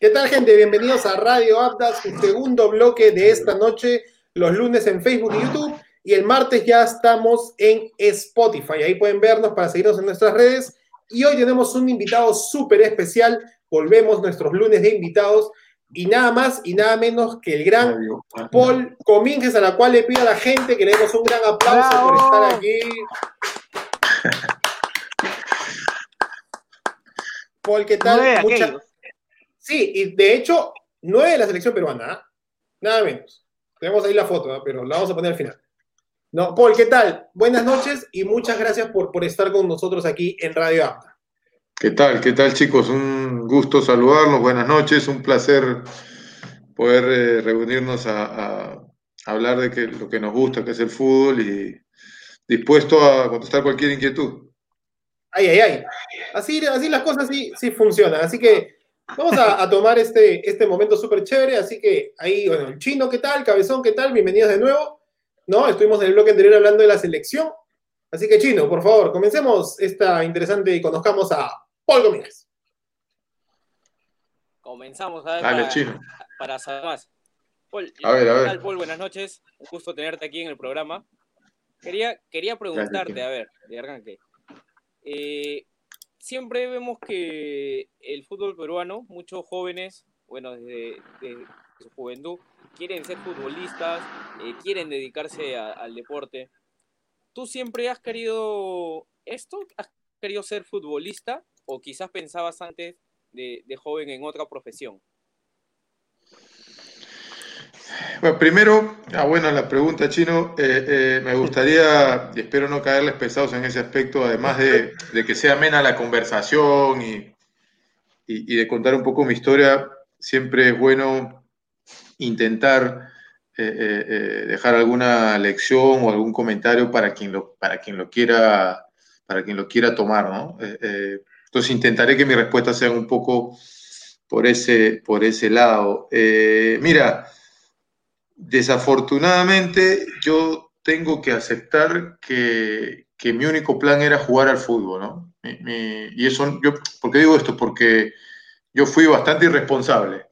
¿Qué tal, gente? Bienvenidos a Radio Aptas, su segundo bloque de esta noche, los lunes en Facebook y YouTube, y el martes ya estamos en Spotify. Ahí pueden vernos para seguirnos en nuestras redes. Y hoy tenemos un invitado súper especial. Volvemos nuestros lunes de invitados. Y nada más y nada menos que el gran Paul Comínguez, a la cual le pido a la gente que le demos un gran aplauso por estar aquí. Paul, ¿qué tal? Mucha... Sí, y de hecho, nueve de la selección peruana, ¿ah? nada menos. Tenemos ahí la foto, ¿ah? pero la vamos a poner al final. No, Paul, ¿qué tal? Buenas noches y muchas gracias por, por estar con nosotros aquí en Radio Apta. ¿Qué tal? ¿Qué tal, chicos? Un gusto saludarlos. Buenas noches. Un placer poder eh, reunirnos a, hablar de que, lo que nos gusta, que es el fútbol, y dispuesto a contestar cualquier inquietud. Ay, ay, ay. Así, así las cosas sí, sí funcionan. Así que vamos a, tomar este, este momento súper chévere. Así que ahí, bueno, el chino, ¿qué tal? Cabezón, ¿qué tal? Bienvenidos de nuevo. ¿No? Estuvimos en el bloque anterior hablando de la selección. Así que, chino, por favor, comencemos esta interesante y conozcamos a Paul Domínguez. Comenzamos a ver para, saber más. Paul, a ver, a ver. Paul? Buenas noches. Un gusto tenerte aquí en el programa. Quería, quería preguntarte, a ver, de arranque. Eh, siempre vemos que el fútbol peruano, muchos jóvenes, bueno, desde, su juventud, quieren ser futbolistas, eh, quieren dedicarse al deporte. ¿Tú siempre has querido esto? ¿Has querido ser futbolista? o quizás pensabas antes de, joven en otra profesión? Bueno, primero, ah, bueno, la pregunta, Chino, eh, eh, me gustaría, y espero no caerles pesados en ese aspecto, además de, que sea amena la conversación y, de contar un poco mi historia, siempre es bueno intentar eh, dejar alguna lección o algún comentario para quien lo, para quien lo, quiera, para quien lo quiera tomar, ¿no? Entonces intentaré que mi respuesta sea un poco por ese, por ese lado. Mira, desafortunadamente yo tengo que aceptar que, mi único plan era jugar al fútbol, ¿no? y eso, yo, ¿por qué digo esto? Porque yo fui bastante irresponsable.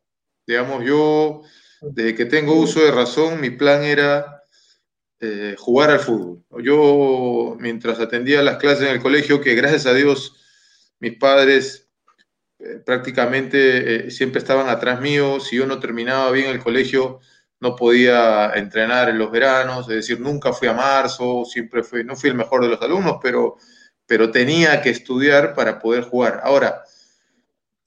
Digamos, yo, desde que tengo uso de razón, mi plan era eh, jugar al fútbol. Yo, mientras atendía las clases en el colegio, que gracias a Dios mis padres eh, prácticamente eh, siempre estaban atrás mío, si yo no terminaba bien el colegio, no podía entrenar en los veranos, es decir, nunca fui a marzo, siempre fui, no fui el mejor de los alumnos, pero, pero tenía que estudiar para poder jugar. Ahora,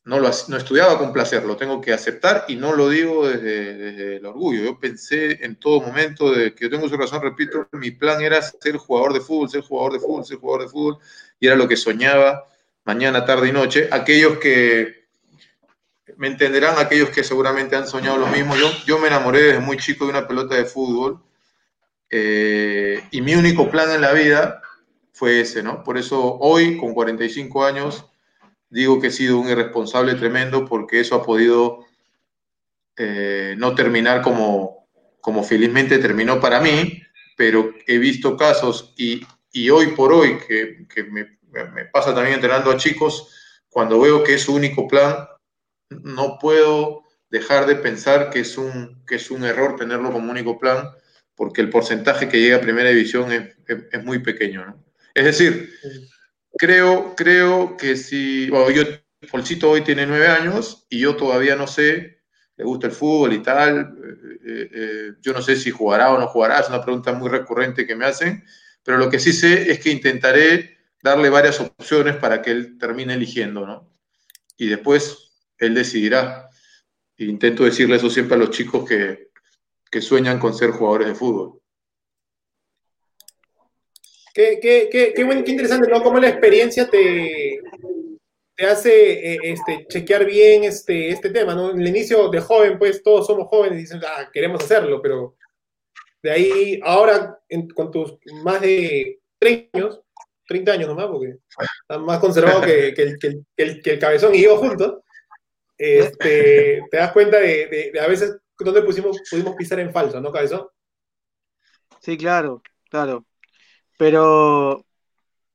no, lo, no estudiaba con placer, lo tengo que aceptar y no lo digo desde, desde, el orgullo. Yo pensé en todo momento que yo tengo su razón, repito, mi plan era ser jugador de fútbol, ser jugador de fútbol, ser jugador de fútbol, y era lo que soñaba mañana, tarde y noche. Aquellos que me entenderán, aquellos que seguramente han soñado lo mismo. Yo, yo me enamoré desde muy chico de una pelota de fútbol eh, y mi único plan en la vida fue ese, ¿no? Por eso hoy, con 45 años, digo que he sido un irresponsable tremendo porque eso ha podido eh, no terminar como, como felizmente terminó para mí, pero he visto casos y, y hoy por hoy que, que me me pasa también entrenando a chicos, cuando veo que es su único plan, no puedo dejar de pensar que es un, que es un error tenerlo como único plan, porque el porcentaje que llega a primera división es, muy pequeño. Es decir, creo, creo que si, bueno, yo, Polcito hoy tiene nueve años y yo todavía no sé, le gusta el fútbol y tal, eh, eh, eh, yo no sé si jugará o no jugará, es una pregunta muy recurrente que me hacen, pero lo que sí sé es que intentaré darle varias opciones para que él termine eligiendo, ¿no? Y después él decidirá. Intento decirle eso siempre a los chicos que, sueñan con ser jugadores de fútbol. Qué, qué, qué, qué, interesante, ¿no? Cómo la experiencia te, te hace eh, este, chequear bien este, este tema, ¿no? En el inicio de joven, pues todos somos jóvenes y dicen, ah, queremos hacerlo, pero de ahí, ahora, con tus más de 30 años, 30 años nomás, porque están más conservados que, el, cabezón y yo juntos, este, te das cuenta de, a veces dónde pusimos, pudimos pisar en falso, ¿no, cabezón? Sí, claro, claro. Pero,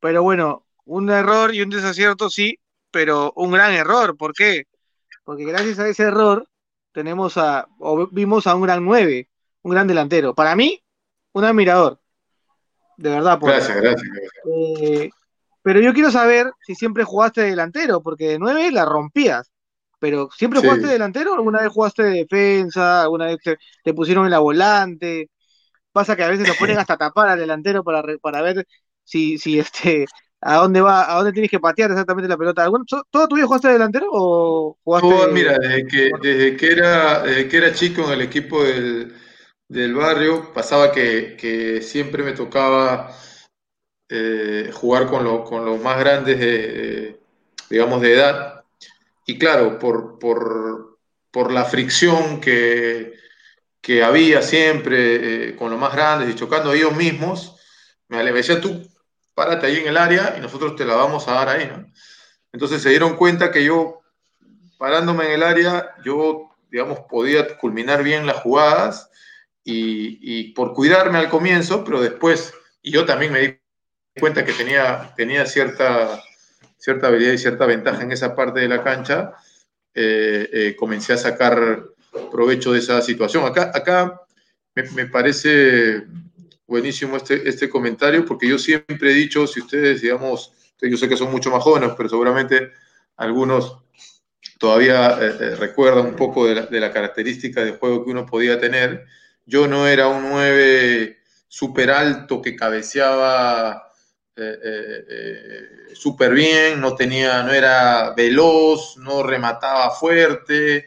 pero bueno, un error y un desacierto sí, pero un gran error. ¿Por qué? porque gracias a ese error tenemos a, o vimos a un gran 9, un gran delantero. Para mí, un admirador. De verdad. Gracias, gracias. Eh, pero yo quiero saber si siempre jugaste delantero, porque de 9 la rompías. Pero ¿siempre jugaste delantero? ¿Alguna vez jugaste de defensa? ¿Alguna vez te, pusieron en la volante? Pasa que a veces lo ponen hasta tapar al delantero para, para ver si, si este a dónde va, a dónde tienes que patear exactamente la pelota. ¿Todo tu vida jugaste delantero o jugaste? mira, desde que, desde que era, que era chico en el equipo del, barrio, pasaba que, siempre me tocaba eh, jugar con, los más grandes de, digamos, de edad. Y claro, por, por, la fricción que, que había siempre eh, con los más grandes y chocando ellos mismos, me decía tú, párate ahí en el área y nosotros te la vamos a dar ahí, ¿no? Entonces se dieron cuenta que yo, parándome en el área, yo, digamos, podía culminar bien las jugadas y, por cuidarme al comienzo, pero después, y yo también me di cuenta que tenía, tenía cierta, cierta habilidad y cierta ventaja en esa parte de la cancha, eh, eh, comencé a sacar provecho de esa situación. Acá, acá me, me parece buenísimo este, este comentario, porque yo siempre he dicho, si ustedes, digamos, yo sé que son mucho más jóvenes, pero seguramente algunos todavía eh, recuerdan un poco de la, característica de juego que uno podía tener. Yo no era un 9 súper alto que cabeceaba eh, súper bien, no, tenía, no era veloz, no remataba fuerte.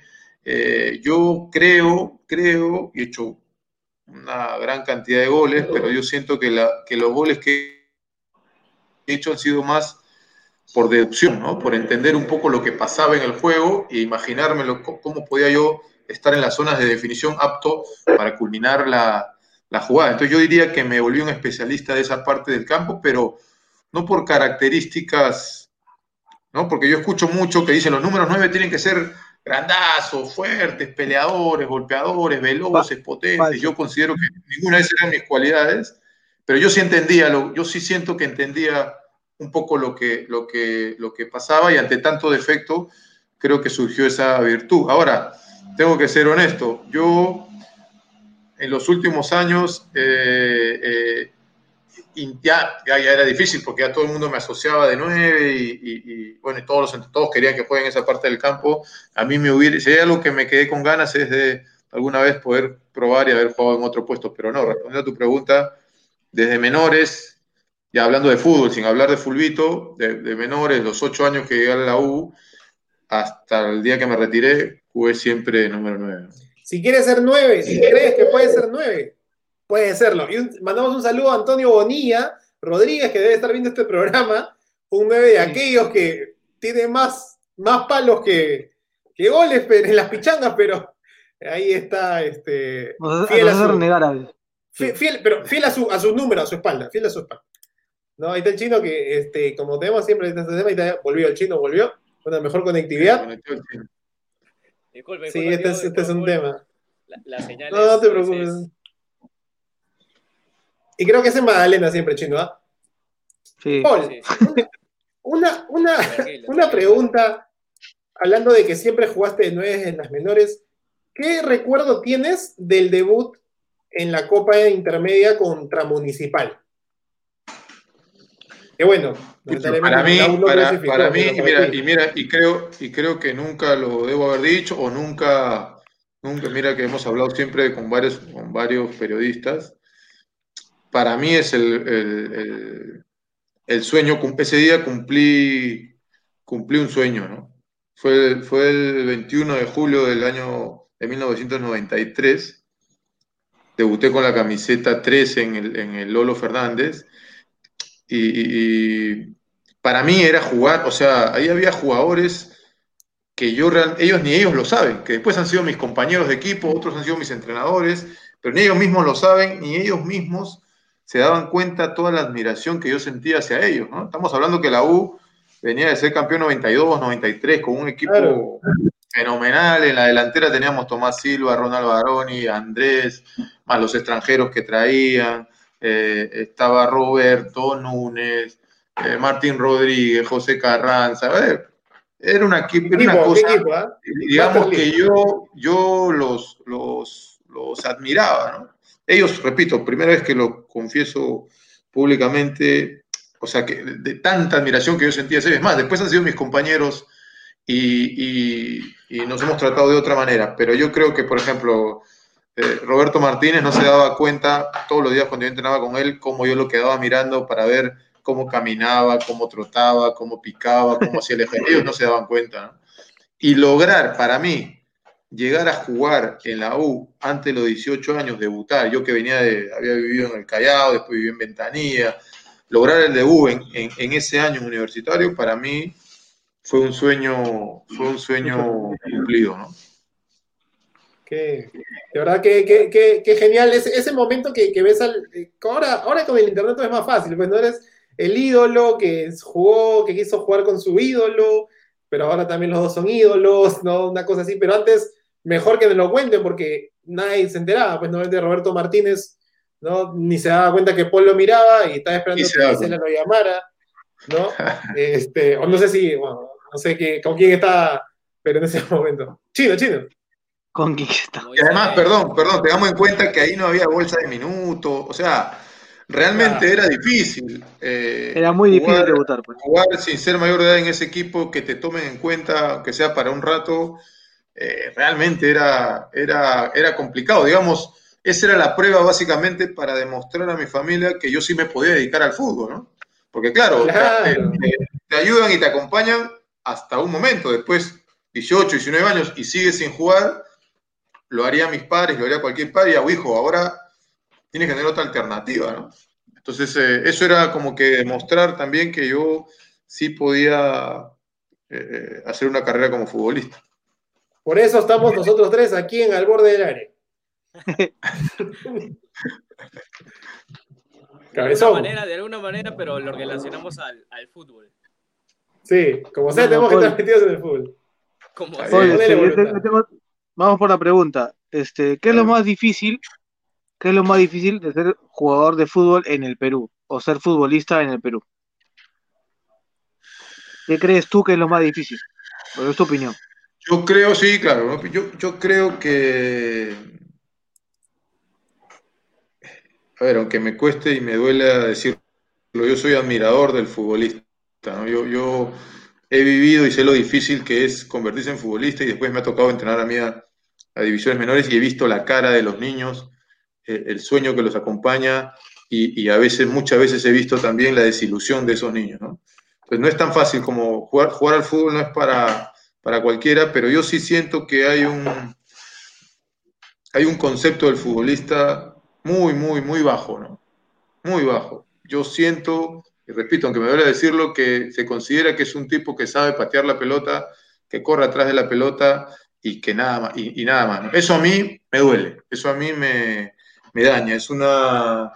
yo creo, creo, y he hecho una gran cantidad de goles, pero yo siento que, la, que los goles que he hecho han sido más por deducción, ¿no? por entender un poco lo que pasaba en el juego e imaginarme cómo podía yo estar en las zonas de definición apto para culminar la, la jugada. Entonces yo diría que me volví un especialista de esa parte del campo, pero no por características, ¿no? porque yo escucho mucho que dicen los números 9 tienen que ser grandazos, fuertes, peleadores, golpeadores, veloces, potentes. Yo considero que ninguna de esas eran mis cualidades, pero yo sí entendía, lo, yo sí siento que entendía un poco lo que, lo, que, lo que pasaba y ante tanto defecto creo que surgió esa virtud. Ahora, tengo que ser honesto, yo en los últimos años eh, eh, ya, era difícil porque ya todo el mundo me asociaba de nueve y, bueno, todos, los, todos querían que juegue en esa parte del campo. A mí me hubiera, si hay algo que me quedé con ganas es de alguna vez poder probar y haber jugado en otro puesto, pero no, respondiendo a tu pregunta, desde menores, ya hablando de fútbol, sin hablar de fulbito, de, menores, los ocho años que llegué a la U, hasta el día que me retiré, jugué siempre número nueve. Si quieres ser nueve, si crees que puedes ser nueve, Puede serlo. Y mandamos un saludo a Antonio Bonilla Rodríguez, que debe estar viendo este programa, un 9 de aquellos que tiene más, más palos que, que goles en las pichangas, pero ahí está este, fiel, a su, fiel, pero fiel a su, a su número, a su espalda, fiel a su espalda. ¿No? Ahí está el chino que, este, como tenemos siempre este tema, y volvió el chino, volvió, con la mejor conectividad. sí, este es, este es un tema. La, señal no, no te preocupes. Y creo que es en Magdalena siempre, chino, ¿ah? Sí. una, una, una pregunta, hablando de que siempre jugaste de nueve en las menores, ¿qué recuerdo tienes del debut en la Copa Intermedia contra Municipal? Que bueno, para mí, para, mí y, mira, y mira, y creo, y creo que nunca lo debo haber dicho, o nunca, nunca, mira que hemos hablado siempre con varios, con varios periodistas, para mí es el, sueño, ese día cumplí, cumplí un sueño, ¿no? Fue, fue el 21 de julio del año de 1993, debuté con la camiseta 13 en el, en el Lolo Fernández, y, para mí era jugar, o sea, ahí había jugadores que yo, ellos ni ellos lo saben, que después han sido mis compañeros de equipo, otros han sido mis entrenadores, pero ni ellos mismos lo saben, ni ellos mismos se daban cuenta toda la admiración que yo sentía hacia ellos, ¿no? Estamos hablando que la U venía de ser campeón 92, 93, con un equipo fenomenal. En la delantera teníamos Tomás Silva, Ronald Baroni, Andrés, más los extranjeros que traían. Eh, estaba Roberto Núñez, eh, Martín Rodríguez, José Carranza. A ver, Era una, una cosa, ah? digamos que yo, yo los, los, los admiraba, ¿no? Ellos, repito, primera vez que lo confieso públicamente, o sea, que de tanta admiración que yo sentía es más, después han sido mis compañeros y, nos hemos tratado de otra manera, pero yo creo que, por ejemplo, eh, Roberto Martínez no se daba cuenta todos los días cuando yo entrenaba con él, cómo yo lo quedaba mirando para ver cómo caminaba, cómo trotaba, cánmo picaba, cómo hacía el ejercicio, no se daban cuenta. Y lograr para mí llegar a jugar en la U antes de los 18 años, debutar, yo que venía de, había vivido en el Callao, después viví en Ventanilla, lograr el debut en, en, ese año universitario, para mí fue un sueño, fue un sueño cumplido, ¿no? Qué, de verdad que, que, que, genial ese, ese momento que, ves al, ahora, ahora con el internet es más fácil, pues no eres el ídolo que jugó, que quiso jugar con su ídolo, pero ahora también los dos son ídolos, ¿no? Una cosa así, pero antes mejor que me lo cuenten porque nadie se enteraba, pues no de Roberto Martínez, ¿no? Ni se daba cuenta que Paul lo miraba y estaba esperando que Gisela lo llamara, ¿no? este, o no sé si, bueno, no sé qué, con quién está, pero en ese momento. Chino, chino. ¿Con? Y además, perdón, perdón, tengamos en cuenta que ahí no había bolsa de minutos, o sea, realmente era difícil. Eh, era muy difícil debutar. Pues. Jugar sin ser mayor de edad en ese equipo, que te tomen en cuenta, aunque sea para un rato, eh, realmente era, era, era complicado. Digamos, esa era la prueba básicamente para demostrar a mi familia que yo sí me podía dedicar al fútbol, ¿no? Porque claro, Te, ayudan y te acompañan hasta un momento, después 18, 19 años y sigues sin jugar, lo haría mis padres, lo haría cualquier padre, y hago, hijo, ahora tienes que tener otra alternativa, ¿no? Entonces, eh, eso era como que demostrar también que yo sí podía eh, hacer una carrera como futbolista. Por eso estamos nosotros tres aquí en Al Borde del Área. de, alguna manera, de alguna manera, pero lo relacionamos al, fútbol. Sí, como sea, tenemos que estar metidos en el fútbol. Como vamos por la pregunta. Este, ¿Qué es lo más difícil? ¿Qué es lo más difícil de ser jugador de fútbol en el Perú? O ser futbolista en el Perú. ¿Qué crees tú que es lo más difícil? ¿Cuál es tu opinión? Yo creo, sí, claro. Yo, yo creo que. A ver, aunque me cueste y me duele decirlo, yo soy admirador del futbolista. Yo, yo he vivido y sé lo difícil que es convertirse en futbolista y después me ha tocado entrenar a mí a, divisiones menores y he visto la cara de los niños, eh, el sueño que los acompaña y, a veces, muchas veces he visto también la desilusión de esos niños. ¿no? Pues no es tan fácil como jugar, jugar al fútbol, no es para para cualquiera, pero yo sí siento que hay un, hay un concepto del futbolista muy, muy, muy bajo, ¿no? Muy bajo. Yo siento, y repito, aunque me duele decirlo, que se considera que es un tipo que sabe patear la pelota, que corre atrás de la pelota y que nada más, y, nada más. Eso a mí me duele, eso a mí me, daña, es una,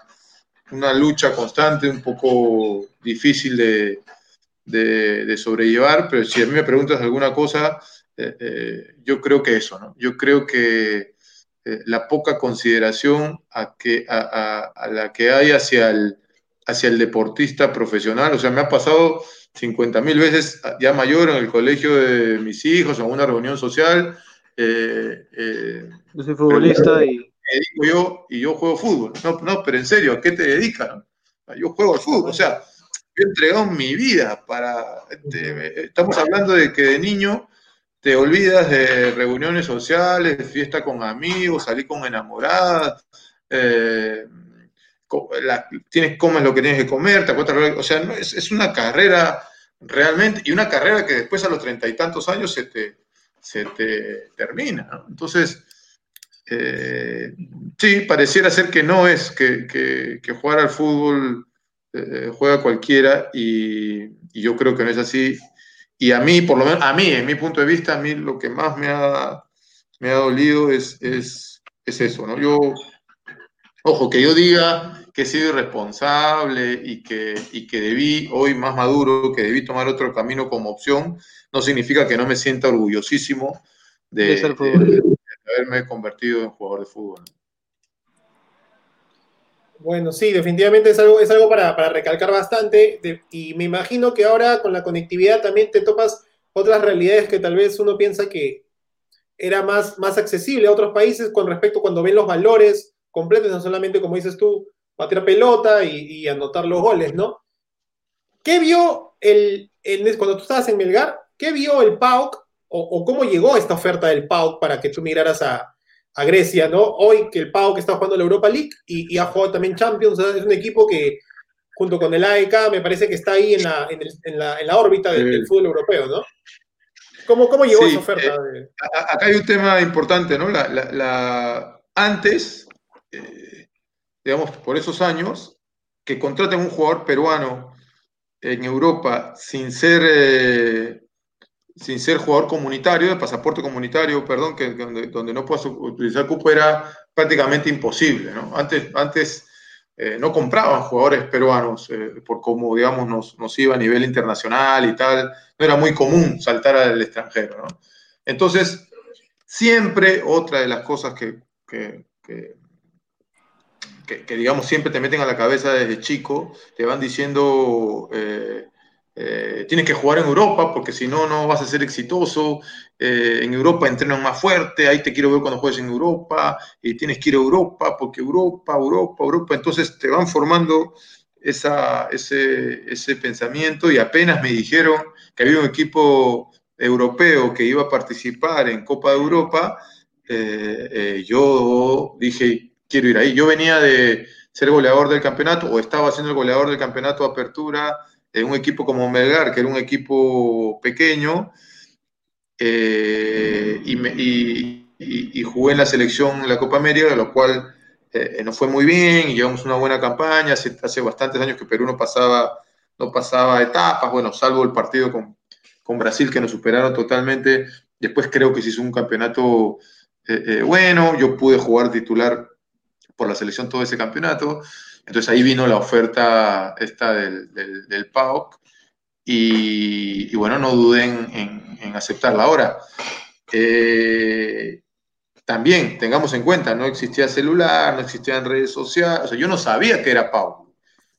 una lucha constante, un poco difícil de, de, sobrellevar, pero si a mí me preguntas alguna cosa, eh, eh, yo creo que eso, ¿no? Yo creo que eh, la poca consideración a, que, a, la que hay hacia el, hacia el deportista profesional, o sea, me ha pasado 50 mil veces ya mayor en el colegio de mis hijos, en una reunión social. yo soy futbolista y... yo y yo juego fútbol. No, no, pero en serio, ¿a qué te dedicas? Yo juego al fútbol, o sea, yo he entregado mi vida para... Este, estamos hablando de que de niño te olvidas de reuniones sociales, de fiesta con amigos, salir con enamoradas, eh, tienes, comes lo que tienes que comer, te acuerdas, o sea, es, una carrera realmente, y una carrera que después a los treinta y tantos años se te, se te termina, Entonces, eh, sí, pareciera ser que no es que, que jugar al fútbol eh, juega cualquiera y, yo creo que no es así. Y a mí, por lo menos, a mí, en mi punto de vista, a mí lo que más me ha, me ha dolido es, es, es eso, ¿no? Yo, ojo, que yo diga que he sido irresponsable y que, y que debí, hoy más maduro, que debí tomar otro camino como opción, no significa que no me sienta orgullosísimo de, de haberme convertido en jugador de fútbol. Bueno, sí, definitivamente es algo, es algo para, recalcar bastante. y me imagino que ahora con la conectividad también te topas otras realidades que tal vez uno piensa que era más, más accesible a otros países con respecto cuando ven los valores completos, no solamente, como dices tú, bater pelota y, anotar los goles, ¿no? ¿Qué vio el, cuando tú estabas en Melgar, qué vio el PAOK o, cómo llegó esta oferta del PAOK para que tú migraras a, Grecia, ¿no? Hoy que el PAOK está jugando la Europa League y, ha jugado también Champions, es un equipo que junto con el AEK me parece que está ahí en la, en la, órbita del, fútbol europeo, ¿no? ¿Cómo, cómo llegó esa oferta? Eh, acá hay un tema importante, ¿no? antes, eh, digamos, por esos años, que contraten un jugador peruano en Europa sin ser, eh, sin ser jugador comunitario, de pasaporte comunitario, perdón, que, donde, no puedas utilizar cupo era prácticamente imposible. ¿no? Antes, antes eh, no compraban jugadores peruanos eh, por cómo, digamos, nos, iba a nivel internacional y tal. No era muy común saltar al extranjero. Entonces, siempre otra de las cosas que, digamos, siempre te meten a la cabeza desde chico, te van diciendo, eh, eh, tienes que jugar en Europa porque si no, no vas a ser exitoso, eh, en Europa entrenan más fuerte, ahí te quiero ver cuando juegues en Europa, y tienes que ir a Europa porque Europa, Europa, Europa, entonces te van formando esa, ese, ese pensamiento y apenas me dijeron que había un equipo europeo que iba a participar en Copa de Europa, yo dije, quiero ir ahí. Yo venía de ser goleador del campeonato o estaba siendo el goleador del campeonato de apertura en un equipo como Melgar, que era un equipo pequeño, eh, y, jugué en la selección de la Copa América, lo cual eh, nos fue muy bien y llevamos una buena campaña. Hace, hace, bastantes años que Perú no pasaba, no pasaba etapas, bueno, salvo el partido con, con Brasil que nos superaron totalmente. Después creo que se hizo un campeonato eh, bueno, yo pude jugar titular por la selección todo ese campeonato. Entonces ahí vino la oferta esta del, del, PAOK y, bueno, no dudé en, aceptarla. Ahora, eh, también tengamos en cuenta, no existía celular, no existían redes sociales, yo no sabía que era PAOK.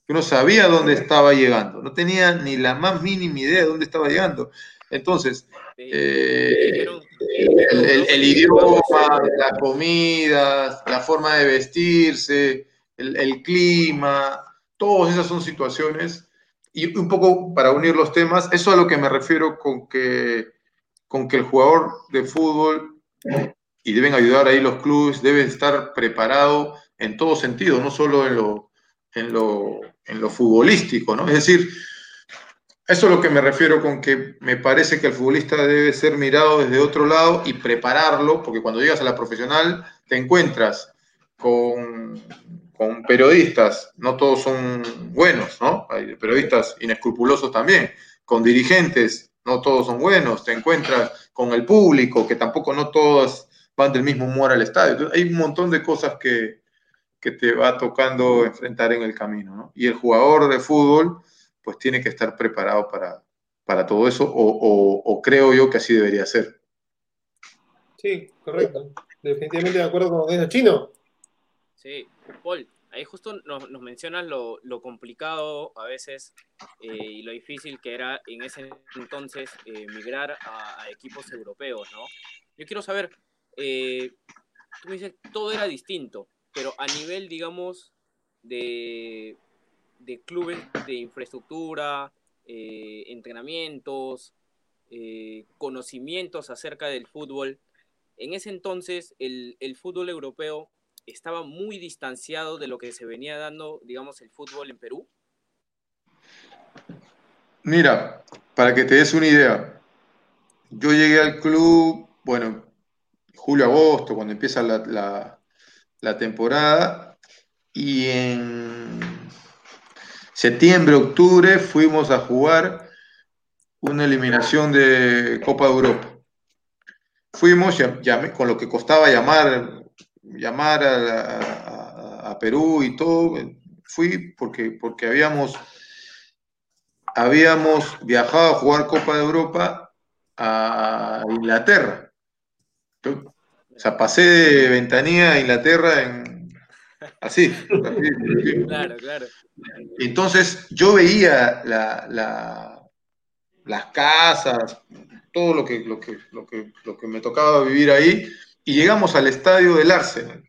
Yo no sabía dónde estaba llegando, no tenía ni la más mínima idea de dónde estaba llegando. Entonces, eh, el, idioma, las comidas, la forma de vestirse, el, clima, todas esas son situaciones. Y un poco para unir los temas, eso a lo que me refiero con que, con que el jugador de fútbol, y deben ayudar ahí los clubes, debe estar preparado en todo sentido, no solo en lo, en lo, en lo futbolístico, ¿no? Es decir, eso es lo que me refiero con que me parece que el futbolista debe ser mirado desde otro lado y prepararlo, porque cuando llegas a la profesional te encuentras con, con periodistas, no todos son buenos, ¿no? Hay periodistas inescrupulosos también, con dirigentes, no todos son buenos, te encuentras con el público, que tampoco no todos van del mismo humor al estadio. hay un montón de cosas que, que te va tocando enfrentar en el camino, ¿no? Y el jugador de fútbol pues tiene que estar preparado para, para todo eso, o, creo yo que así debería ser. Sí, correcto. Definitivamente de acuerdo con lo que dice Chino. Sí, Paul, ahí justo nos, mencionas lo, complicado a veces eh, y lo difícil que era en ese entonces eh, migrar a, equipos europeos, ¿no? Yo quiero saber, eh, tú me dices, todo era distinto, pero a nivel, digamos, de de clubes de infraestructura, eh, entrenamientos, eh, conocimientos acerca del fútbol. En ese entonces el, fútbol europeo estaba muy distanciado de lo que se venía dando, digamos, el fútbol en Perú. Mira, para que te des una idea, yo llegué al club, bueno, julio-agosto, cuando empieza la, la temporada, y en septiembre, octubre fuimos a jugar una eliminación de Copa de Europa. Fuimos, con lo que costaba llamar, llamar a, Perú y todo, fui porque, porque habíamos, habíamos viajado a jugar Copa de Europa a Inglaterra. o sea, pasé de ventanilla a Inglaterra en así. así claro, claro. Entonces yo veía las casas, todo lo que, lo, que, lo, que, lo que me tocaba vivir ahí, y llegamos al estadio del Arsenal.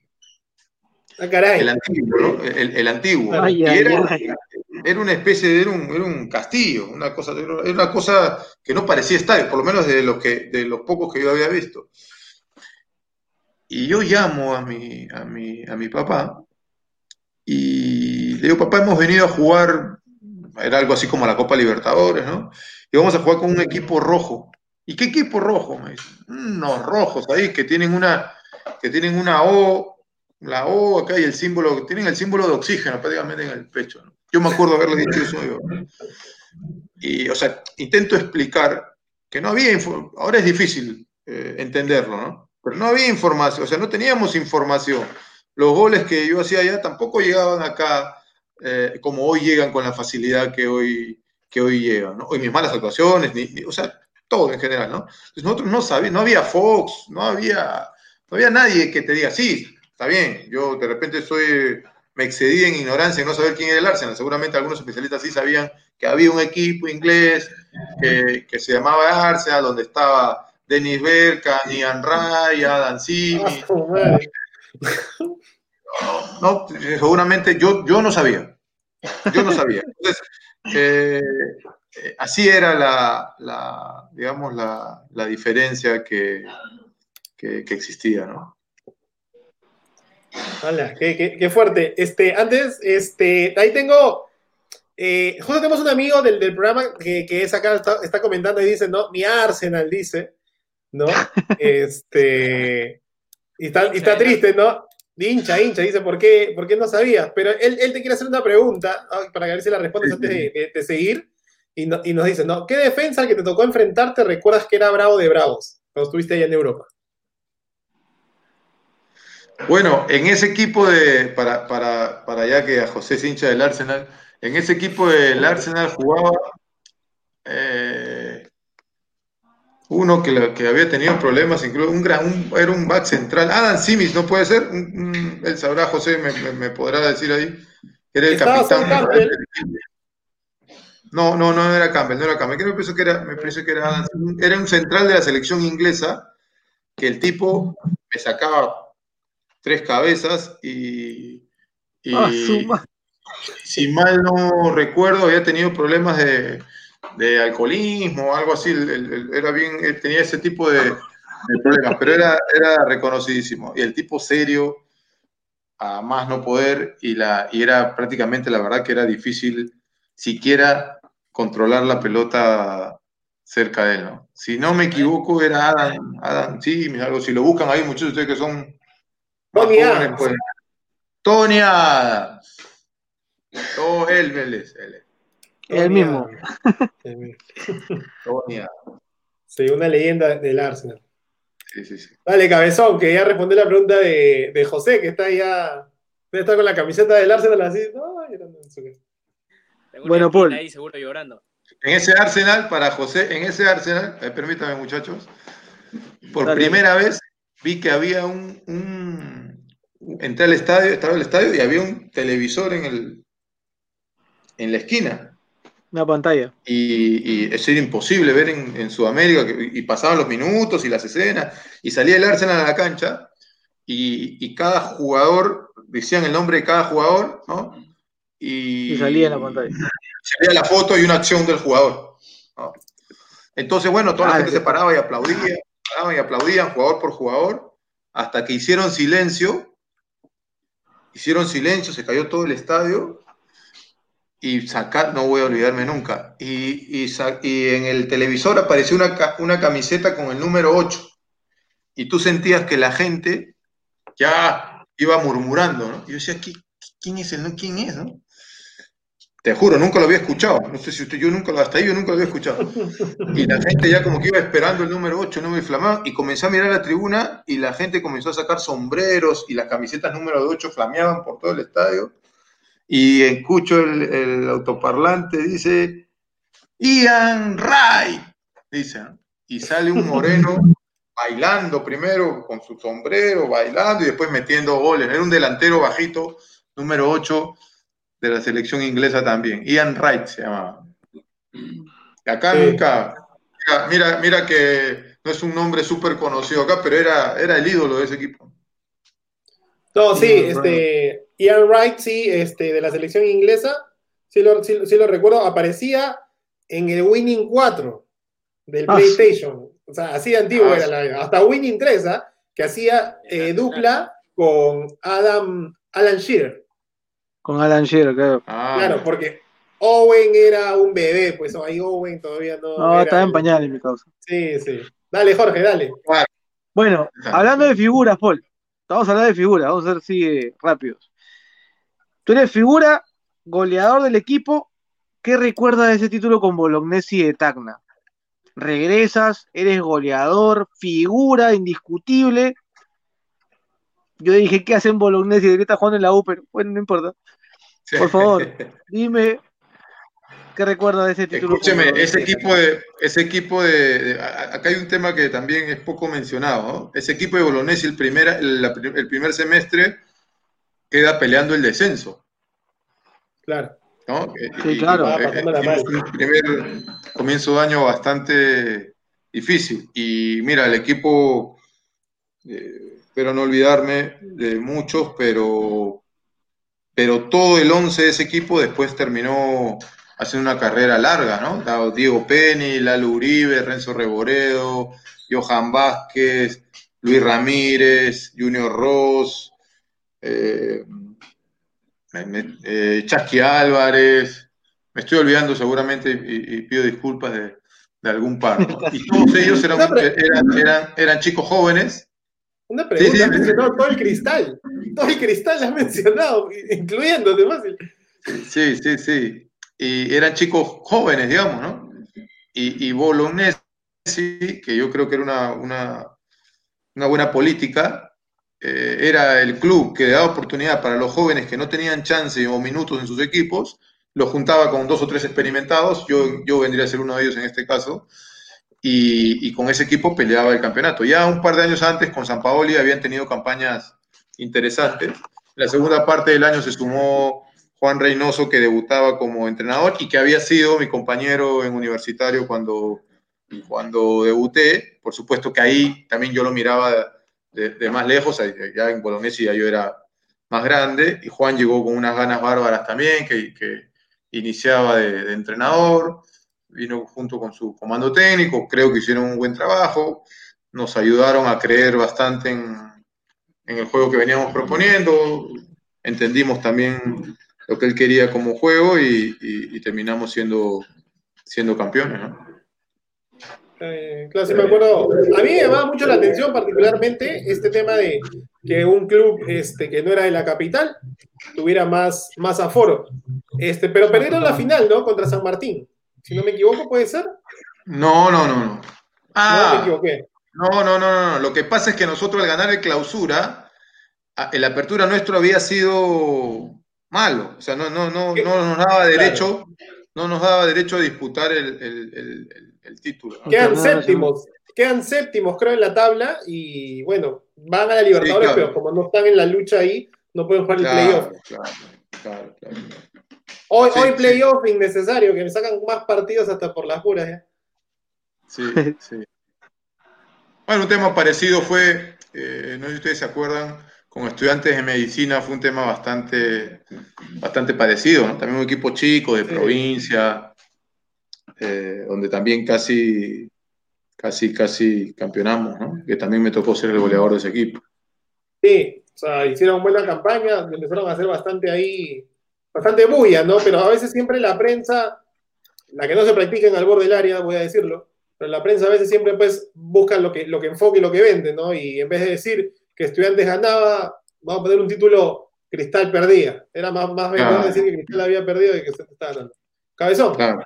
Ah, caray. El antiguo, ¿no? El, el antiguo. Ay, y ay, era, ay. era una especie de, era un, era un castillo, una cosa, era una cosa que no parecía estadio, por lo menos de los, que, de los pocos que yo había visto. Y yo llamo a mi, a mi, a mi papá y le digo, papá, hemos venido a jugar, era algo así como la Copa Libertadores, ¿no? Y vamos a jugar con un equipo rojo. ¿Y qué equipo rojo? Me dice, unos rojos ahí que tienen una, que tienen una O, la O acá y el símbolo, tienen el símbolo de oxígeno prácticamente en el pecho. ¿no? Yo me acuerdo haberle dicho eso. Digo, ¿no? Y, o sea, intento explicar que no había, ahora es difícil eh, entenderlo, ¿no? Pero no había información, o sea, no teníamos información. Los goles que yo hacía allá tampoco llegaban acá eh, como hoy llegan con la facilidad que hoy, que hoy llegan, ¿no? Hoy mis malas actuaciones, ni- o sea, todo en general, ¿no? Entonces nosotros no sabíamos, no había Fox, no había, no había nadie que te diga, sí, está bien, yo de repente soy, me excedí en ignorancia en no saber quién era el Arsenal, seguramente algunos especialistas sí sabían que había un equipo inglés que, que se llamaba Arsenal, donde estaba Dennis Bergkamp, Ian Ray, Adam Ah, Simi, madre. No, seguramente yo, yo no sabía. Yo no sabía. Entonces, eh, eh, así era la, la, digamos, la, la diferencia que, que, que existía, ¿no? Hola, qué, qué- qué fuerte. Este, antes, este, ahí tengo. eh, justo tenemos un amigo del, del programa que, que es acá, está, está comentando y dice, ¿no? Mi Arsenal, dice, ¿no? Este. Y está, y está triste, ¿no? Hincha, hincha, dice, ¿por qué, ¿por qué no sabías? Pero él, él te quiere hacer una pregunta, para ver si la respondes Sí, antes sí. de, de- de seguir. Y, no- y nos dice, ¿no? ¿Qué defensa al que te tocó enfrentarte recuerdas que era bravo de bravos cuando estuviste allá en Europa? Bueno, en ese equipo de, para, para, para ya que a José es hincha del Arsenal, en ese equipo del Arsenal jugaba eh, uno que, que había tenido problemas, incluso un gran, un- era un back central, Adam Simis, ¿no puede ser? Un- él sabrá, José, me, me- me podrá decir ahí. Era el capitán. No, no, no era Campbell, no era Campbell. Creo que pienso que era, me parece que era Adam Simis. Era un central de la selección inglesa que el tipo me sacaba tres cabezas y, y Ah, si mal no recuerdo, había tenido problemas de, de alcoholismo o algo así. el- el- el- era bien, él tenía ese tipo de, de problemas, pero era, era reconocidísimo. Y el tipo serio, a más no poder, y, la, y era prácticamente, la verdad que era difícil siquiera controlar la pelota cerca de él, ¿no? Si no me equivoco, era Adam, Adam, sí, algo, si lo buscan ahí, muchos de ustedes que son Tony Adams. pues. Tony Adams. Oh, él, él es, él es. El mismo. El mismo. Sí, una leyenda del Arsenal. Sí, sí, sí. Dale, cabezón, que ya la pregunta de, de José, que está ya. Debe estar con la camiseta del Arsenal así. No, llorando en su casa. En una Bueno, Paul. Ahí seguro llorando. En ese Arsenal, para José, en ese Arsenal, eh, permítame muchachos, por Dale. primera vez vi que había un, un- entré al estadio, estaba en el estadio y había un televisor en el en la esquina. Una pantalla. Y, y eso era imposible ver en, en Sudamérica, que- y pasaban los minutos y las escenas, y salía el Arsenal a la cancha, y, y cada jugador, decían el nombre de cada jugador, ¿no? Y, Y salía en la pantalla. salía la foto y una acción del jugador. ¿no? Entonces, bueno, toda la Ah, gente se paraba y aplaudía, y aplaudían jugador por jugador, hasta que hicieron silencio, hicieron silencio, se cayó todo el estadio, y sacar, no voy a olvidarme nunca, y, y, y en el televisor apareció una, una camiseta con el número 8, y tú sentías que la gente ya iba murmurando, ¿no? Yo decía, "¿Qui- ¿quién es el, no? ¿Quién es? Te juro, nunca lo había escuchado. No sé si usted, yo nunca, hasta ahí yo nunca lo había escuchado. Y la gente ya como que iba esperando el número 8, el número inflamado, y comencé a mirar la tribuna y la gente comenzó a sacar sombreros y las camisetas número 8 flameaban por todo el estadio. Y escucho el, el autoparlante, dice, Ian Wright, dice, ¿no? y sale un moreno bailando primero con su sombrero, bailando y después metiendo goles. Era un delantero bajito, número 8 de la selección inglesa también. Ian Wright se llamaba. Y acá Sí. nunca, Mira, mira, que no es un nombre súper conocido acá, pero era, era el ídolo de ese equipo. No, sí, este, Ian Wright, sí, este, de la selección inglesa, sí lo, sí, lo recuerdo, aparecía en el Winning 4 del ah, PlayStation. O sea, así de antiguo ah, era la, hasta Winning 3, ¿ah? que hacía eh, dupla con Adam, Alan Shearer. Con Alan Shearer, claro. Ah, claro, porque Owen era un bebé, pues ahí Owen todavía no. No, estaba en pañales, mi causa. Sí, sí. Dale, Jorge, dale. Bueno, hablando de figuras, Paul. Vamos a hablar de figuras, vamos a ver si rápidos. Tú eres figura, goleador del equipo. ¿Qué recuerdas de ese título con Bolognesi de Tacna? regresas, eres goleador, figura indiscutible. Yo dije, ¿qué hacen Bolognesi? Debería estar jugando en la U, pero bueno, no importa. Por favor, dime qué recuerda de ese título. Escúcheme, ese equipo de, ese equipo de, acá hay un tema que también es poco mencionado, Ese equipo de Bolognesi el primer, el primer semestre queda peleando el descenso. Claro. ¿no? Sí, claro. un primer comienzo de año bastante difícil. Y mira, el equipo, eh, espero no olvidarme de muchos, pero, pero todo el 11 de ese equipo después terminó haciendo una carrera larga, ¿no? Diego Penny, Lalo Uribe, Renzo Reboredo, Johan Vázquez, Luis Ramírez, Junior Ross, eh, eh, Chasqui Álvarez, me estoy olvidando seguramente y, pido disculpas de, algún par. Y todos ellos eran, chicos jóvenes. Una pregunta, has mencionado todo el cristal. Todo el cristal lo has mencionado, incluyendo además. Sí, sí, sí. Y eran chicos jóvenes, digamos, ¿no? Y, y Bolognesi, que yo creo que era una, una, una buena política, eh, era el club que daba oportunidad para los jóvenes que no tenían chance o minutos en sus equipos, lo juntaba con dos o tres experimentados, yo, yo vendría a ser uno de ellos en este caso, y, con ese equipo peleaba el campeonato. Ya un par de años antes con San Paoli habían tenido campañas interesantes. La segunda parte del año se sumó Juan Reynoso, que debutaba como entrenador y que había sido mi compañero en universitario cuando, cuando debuté. Por supuesto que ahí también yo lo miraba de, más lejos, ya en Bolognesi yo era más grande, y Juan llegó con unas ganas bárbaras también, que, que iniciaba de, entrenador, vino junto con su comando técnico, creo que hicieron un buen trabajo, nos ayudaron a creer bastante en, en el juego que veníamos proponiendo, entendimos también lo que él quería como juego y, y, y terminamos siendo, siendo campeones. ¿no? Eh, claro, me acuerdo. A mí me llamaba mucho la atención, particularmente, este tema de que un club este, que no era de la capital tuviera más, más aforo. Este, pero perdieron la final, ¿no? Contra San Martín. Si no me equivoco, ¿puede ser? No, no, no, no. Ah, no me equivoqué. No, no, no, no. Lo que pasa es que nosotros al ganar el clausura, la apertura nuestro había sido malo. O sea, no, no, no, no nos daba derecho, no nos daba derecho a disputar el el título. Quedan séptimos, quedan séptimos, creo, en la tabla y bueno, van a la Libertadores, pero como no están en la lucha ahí, no pueden jugar el playoff. Claro, claro, Hoy, hoy playoff innecesario, que me sacan más partidos hasta por las puras. ¿eh? Sí, sí. Bueno, un tema parecido fue, eh, no sé si ustedes se acuerdan, con estudiantes de medicina fue un tema bastante, bastante parecido, También un equipo chico de provincia, eh, donde también casi, casi, casi campeonamos, ¿no? que también me tocó ser el goleador de ese equipo. Sí, o sea, hicieron buena campaña, empezaron a hacer bastante ahí, bastante bulla, ¿no? Pero a veces siempre la prensa, la que no se practica en el borde del área, voy a decirlo, pero la prensa a veces siempre pues busca lo que, lo que enfoque y lo que vende, ¿no? Y en vez de decir que Estudiantes ganaba, vamos a poner un título Cristal perdía. Era más, más decir que Cristal había perdido y que se estaba ganando. Cabezón. Claro.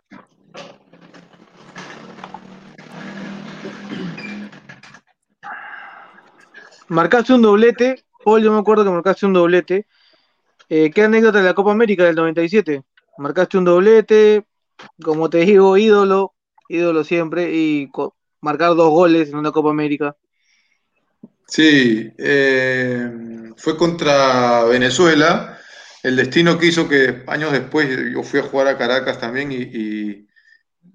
Marcaste un doblete, Paul, yo me acuerdo que marcaste un doblete. Eh, ¿Qué anécdota de la Copa América del 97? Marcaste un doblete, como te digo, ídolo, ídolo siempre, y marcar dos goles en una Copa América. Sí, eh, fue contra Venezuela. El destino quiso que años después yo fui a jugar a Caracas también y,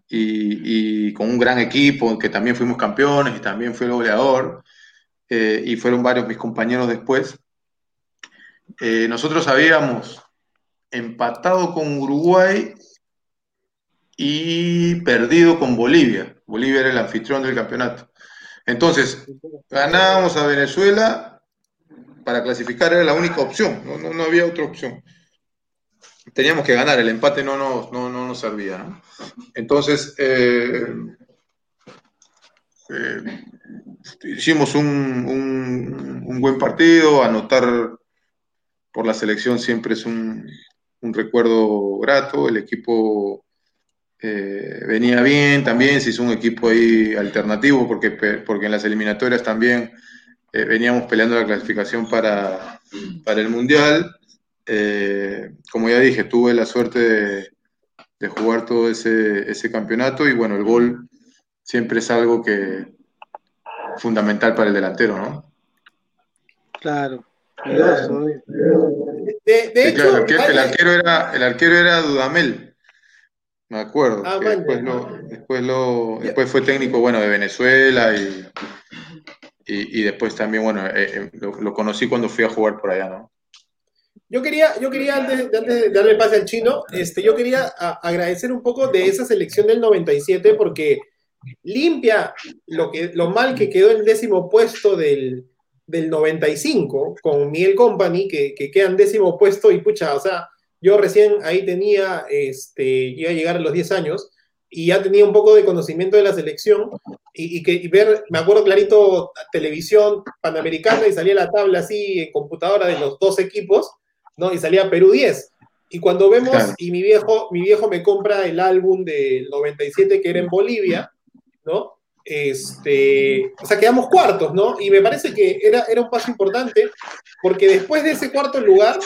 y, con un gran equipo, que también fuimos campeones y también fue el goleador, eh, y fueron varios mis compañeros después. Eh, nosotros habíamos empatado con Uruguay y perdido con Bolivia. Bolivia era el anfitrión del campeonato. Entonces, ganábamos a Venezuela para clasificar, era la única opción, no, no había otra opción teníamos que ganar, el empate no nos, no, nos servía. Entonces, eh, hicimos un, buen partido, anotar por la selección siempre es un, recuerdo grato, el equipo eh, venía bien también, se hizo un equipo ahí alternativo porque, porque en las eliminatorias también veníamos peleando la clasificación para, para el Mundial. Eh, como ya dije, tuve la suerte de, jugar todo ese, campeonato y bueno, el gol siempre es algo que fundamental para el delantero, ¿no? Claro. De, hecho, el, arquero, era, el arquero era Dudamel, me acuerdo. Ah, después, lo, después, fue técnico bueno de Venezuela y, y, después también, bueno, eh, eh, lo conocí cuando fui a jugar por allá, ¿no? Yo quería, yo quería antes, de darle pase al chino, este, yo quería agradecer un poco de esa selección del 97 porque limpia lo, que, lo mal que quedó el décimo puesto del, del 95 con Miguel Company, que, que queda en décimo puesto y pucha, o sea, yo recién ahí tenía, este, iba a llegar a los 10 años y ya tenía un poco de conocimiento de la selección y, que, y ver, me acuerdo clarito, televisión panamericana y salía la tabla así en computadora de los dos equipos ¿no? Y salía Perú 10. Y cuando vemos, y mi viejo, mi viejo me compra el álbum del 97 que era en Bolivia, ¿no? Este, o sea, quedamos cuartos, ¿no? Y me parece que era, era un paso importante, porque después de ese cuarto lugar,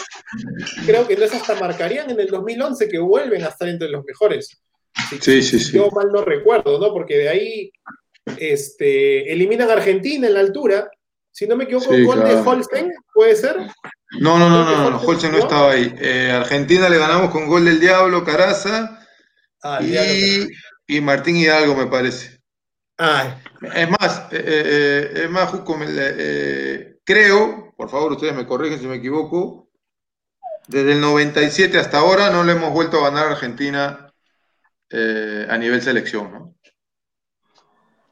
creo que no es hasta marcarían en el 2011 que vuelven a estar entre los mejores. sí, sí, sí. Yo mal no recuerdo, ¿no? Porque de ahí este, eliminan a Argentina en la altura. Si no me equivoco, gol de Holstein, ¿puede ser? No, no, no, no, no, Holzen no estaba ahí. Eh, Argentina le ganamos con gol del Diablo, Caraza ah, y, y, Martín Hidalgo, me parece. Ah. Es más, eh, eh, es más, creo, por favor, ustedes me corrigen si me equivoco, desde el 97 hasta ahora no le hemos vuelto a ganar a Argentina a nivel selección, ¿no?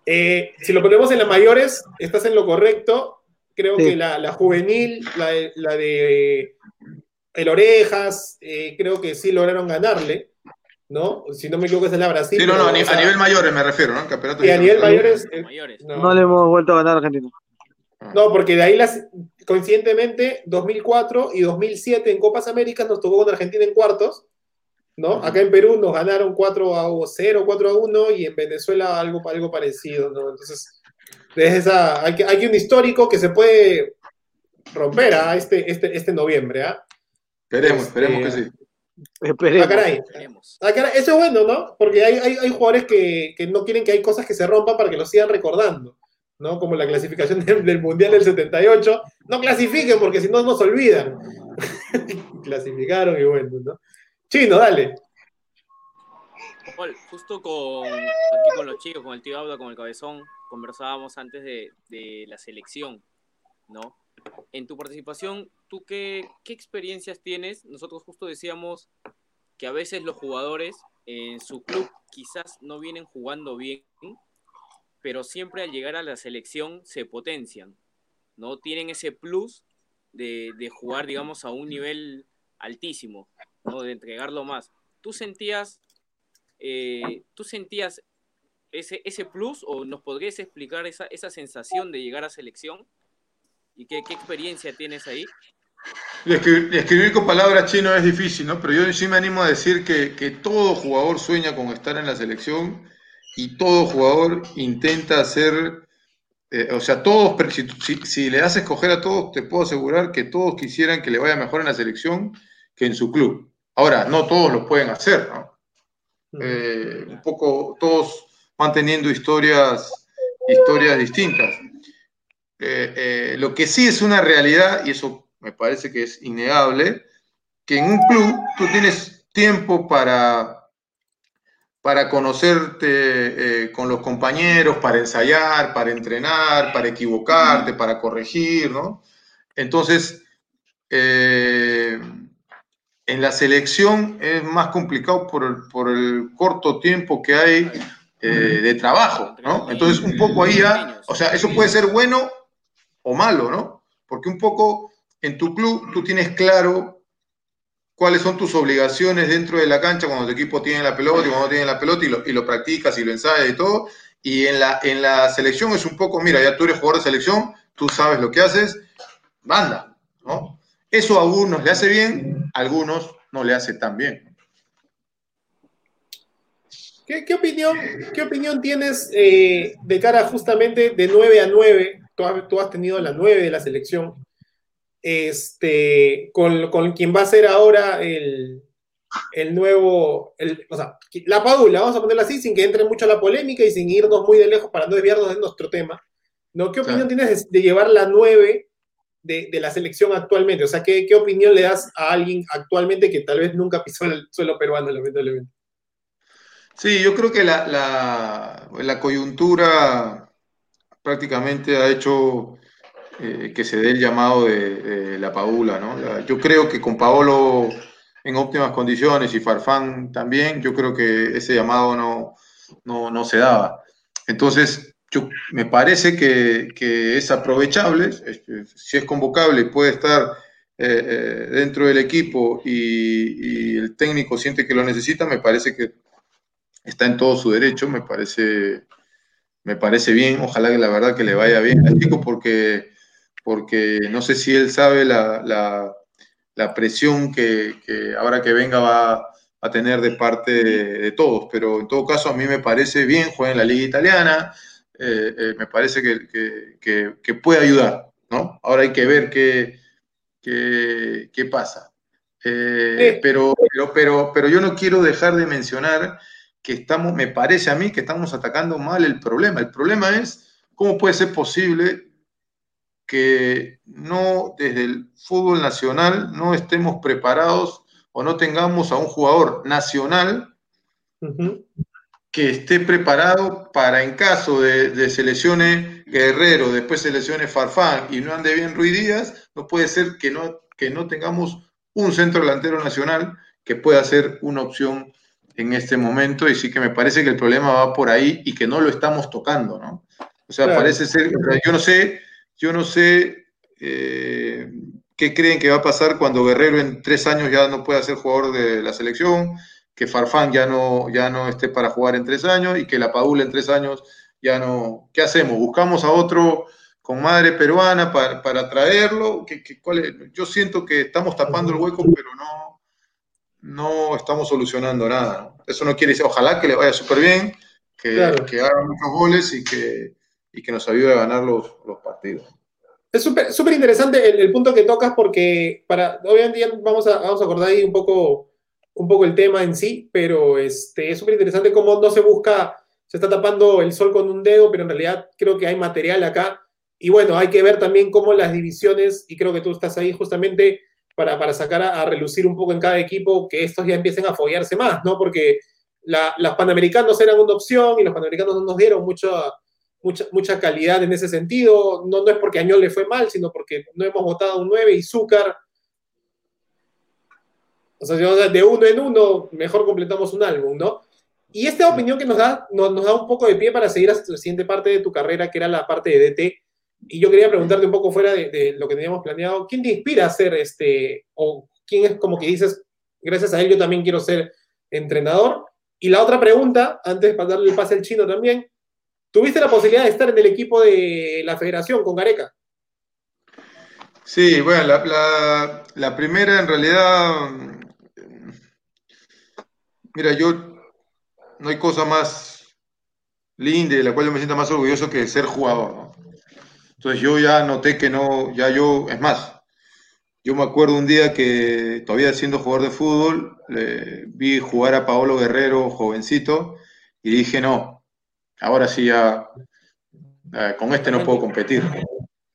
si lo ponemos en las mayores, estás en lo correcto. Creo que la, juvenil, la de, la de El Orejas, eh, creo que sí lograron ganarle, ¿no? Si no me equivoco, es la Brasil. Sí, no, no, a, nivel mayores me refiero, ¿no? y a nivel mayores. Eh, no. le hemos vuelto a ganar a Argentina. Ah. No, porque de ahí las, coincidentemente, 2004 y 2007 en Copas Américas nos tocó con Argentina en cuartos, ¿no? Acá en Perú nos ganaron 4 a 0, 4 a 1 y en Venezuela algo, algo parecido, ¿no? Entonces, esa, hay, que, hay un histórico que se puede romper a ¿ah? este, este, este noviembre. ¿ah? Esperemos, esperemos que sí. Esperemos. Ah, caray. Eso es bueno, ¿no? Porque hay, hay, hay jugadores que, que, no quieren que hay cosas que se rompan para que lo sigan recordando, ¿no? Como la clasificación del, Mundial del 78. No clasifiquen porque si no nos olvidan. Clasificaron y bueno, ¿no? Chino, dale. justo con, aquí con los chicos, con el tío Auda, con el cabezón, conversábamos antes de, la selección, ¿no? En tu participación, ¿tú qué, experiencias tienes? Nosotros justo decíamos que a veces los jugadores en su club quizás no vienen jugando bien, pero siempre al llegar a la selección se potencian, ¿no? Tienen ese plus de, de jugar, digamos, a un nivel altísimo, ¿no? De entregarlo más. ¿Tú sentías, eh, ¿tú sentías ese, ese plus o nos podrías explicar esa, esa sensación de llegar a selección? ¿Y qué, qué experiencia tienes ahí? Escribir, con palabras chino es difícil, ¿no? Pero yo sí me animo a decir que, que, todo jugador sueña con estar en la selección y todo jugador intenta hacer, eh, o sea, todos, si, si, le das escoger a todos, te puedo asegurar que todos quisieran que le vaya mejor en la selección que en su club. Ahora, no todos lo pueden hacer, ¿no? Eh, un poco, todos manteniendo historias, historias distintas. Eh, lo que sí es una realidad, y eso me parece que es innegable, que en un club tú tienes tiempo para, para conocerte eh, con los compañeros, para ensayar, para entrenar, para equivocarte, para corregir, ¿no? Entonces, eh, en la selección es más complicado por el, por el corto tiempo que hay eh, de trabajo, ¿no? Entonces, un poco ahí ya, o sea, eso puede ser bueno o malo, ¿no? Porque un poco en tu club tú tienes claro cuáles son tus obligaciones dentro de la cancha cuando tu equipo tiene la pelota y cuando tiene la pelota y lo, practicas y lo ensayas y todo. Y en la, en la selección es un poco, mira, ya tú eres jugador de selección, tú sabes lo que haces, banda, ¿no? Eso a algunos le hace bien, a algunos no le hace tan bien. ¿Qué, opinión, qué opinión tienes eh, de cara justamente de 9 a 9? Tú, tú has tenido la 9 de la selección este, con, con quien va a ser ahora el, el nuevo, el, o sea, la Padula, vamos a ponerla así, sin que entre mucho la polémica y sin irnos muy de lejos para no desviarnos de nuestro tema. ¿no? ¿Qué opinión tienes de, llevar la 9 de, de, la selección actualmente? O sea, ¿qué, ¿qué, opinión le das a alguien actualmente que tal vez nunca pisó el suelo peruano, lamentablemente? Sí, yo creo que la, la, la coyuntura prácticamente ha hecho eh, que se dé el llamado de, la Paula, ¿no? Yo creo que con Paolo en óptimas condiciones y Farfán también, yo creo que ese llamado no, no, no se daba. Entonces, yo, me parece que, que es aprovechable, si es convocable puede estar eh, eh, dentro del equipo y, y, el técnico siente que lo necesita, me parece que está en todo su derecho, me parece, me parece bien, ojalá que la verdad que le vaya bien al chico porque porque no sé si él sabe la, la, la presión que, que, ahora que venga va a tener de parte de, de, todos, pero en todo caso a mí me parece bien, juega en la liga italiana, eh, eh, me parece que, que, que, puede ayudar, ¿no? Ahora hay que ver qué, qué, qué pasa. Eh, pero, pero, pero, pero yo no quiero dejar de mencionar que estamos, me parece a mí que estamos atacando mal el problema. El problema es cómo puede ser posible que no desde el fútbol nacional no estemos preparados o no tengamos a un jugador nacional uh -huh. que esté preparado para en caso de, de selecciones Guerrero, después selecciones Farfán y no ande bien Ruiz Díaz, no puede ser que no, que no tengamos un centro delantero nacional que pueda ser una opción en este momento y sí que me parece que el problema va por ahí y que no lo estamos tocando, ¿no? O sea, claro. parece ser, yo no sé, yo no sé eh, qué creen que va a pasar cuando Guerrero en tres años ya no pueda ser jugador de la selección, que Farfán ya no, ya no esté para jugar en tres años y que la Padula en tres años ya no. ¿Qué hacemos? ¿Buscamos a otro con madre peruana para, para traerlo? ¿Qué, qué, cuál es? Yo siento que estamos tapando el hueco, pero no, no estamos solucionando nada. Eso no quiere decir, ojalá que le vaya súper bien, que, claro. que haga muchos goles y que y que nos ayude a ganar los, los partidos. Es súper interesante el, el, punto que tocas porque para, obviamente vamos a, vamos a acordar ahí un poco, un poco el tema en sí, pero este, es súper interesante cómo no se busca, se está tapando el sol con un dedo, pero en realidad creo que hay material acá. Y bueno, hay que ver también cómo las divisiones, y creo que tú estás ahí justamente para, para sacar a, a relucir un poco en cada equipo, que estos ya empiecen a follarse más, ¿no? Porque la, las panamericanos eran una opción y los panamericanos no nos dieron mucho mucha, mucha calidad en ese sentido. No, no es porque Añol le fue mal, sino porque no hemos votado un 9 y Zúcar. O sea, de uno en uno, mejor completamos un álbum, ¿no? Y esta opinión que nos da, nos, nos da un poco de pie para seguir hasta la siguiente parte de tu carrera, que era la parte de DT. Y yo quería preguntarte un poco fuera de, de lo que teníamos planeado, ¿quién te inspira a ser este, o quién es como que dices, gracias a él yo también quiero ser entrenador? Y la otra pregunta, antes para darle el pase al chino también, ¿Tuviste la posibilidad de estar en el equipo de la federación con Gareca? Sí, bueno, la, primera en realidad, mira, yo no hay cosa más linda de la cual yo me sienta más orgulloso que ser jugador, ¿no? Entonces yo ya noté que no, ya yo, es más, yo me acuerdo un día que todavía siendo jugador de fútbol, vi jugar a Paolo Guerrero, jovencito, y dije, no, ahora sí ya eh, con este no puedo competir.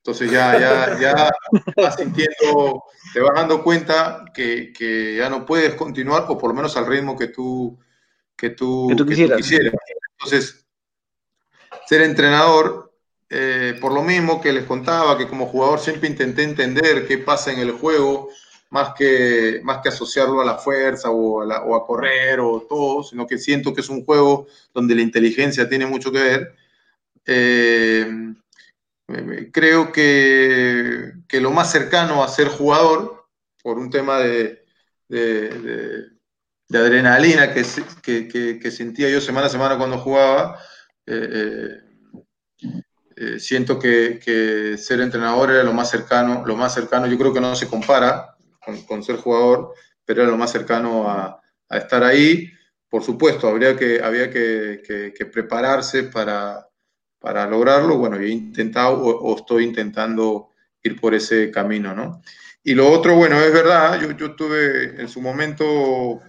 Entonces ya, ya, ya vas sintiendo, te vas dando cuenta que, que, ya no puedes continuar, o por lo menos al ritmo que tú, que tú, quisieras. Entonces, ser entrenador, eh, por lo mismo que les contaba, que como jugador siempre intenté entender qué pasa en el juego, más que, más que asociarlo a la fuerza o a, correr o todo, sino que siento que es un juego donde la inteligencia tiene mucho que ver. Eh, creo que, que, lo más cercano a ser jugador, por un tema de, de, adrenalina que, que, sentía yo semana a semana cuando jugaba, eh, eh, siento que, ser entrenador era lo más cercano, lo más cercano, yo creo que no se compara con, ser jugador, pero era lo más cercano a, estar ahí. Por supuesto, habría que, había que, prepararse para, para, lograrlo. Bueno, he intentado o, estoy intentando ir por ese camino, ¿no? Y lo otro, bueno, es verdad, yo, yo tuve en su momento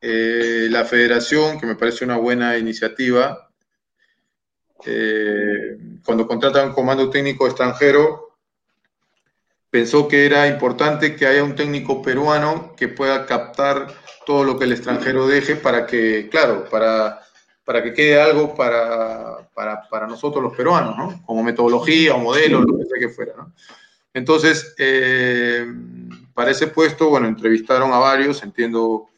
eh, la federación, que me parece una buena iniciativa, eh, cuando contrata un comando técnico extranjero, pensó que era importante que haya un técnico peruano que pueda captar todo lo que el extranjero deje para que, claro, para, para que quede algo para, para, nosotros los peruanos, ¿no? Como metodología o modelo, lo que sea que fuera, ¿no? Entonces, eh, para ese puesto, bueno, entrevistaron a varios, entiendo,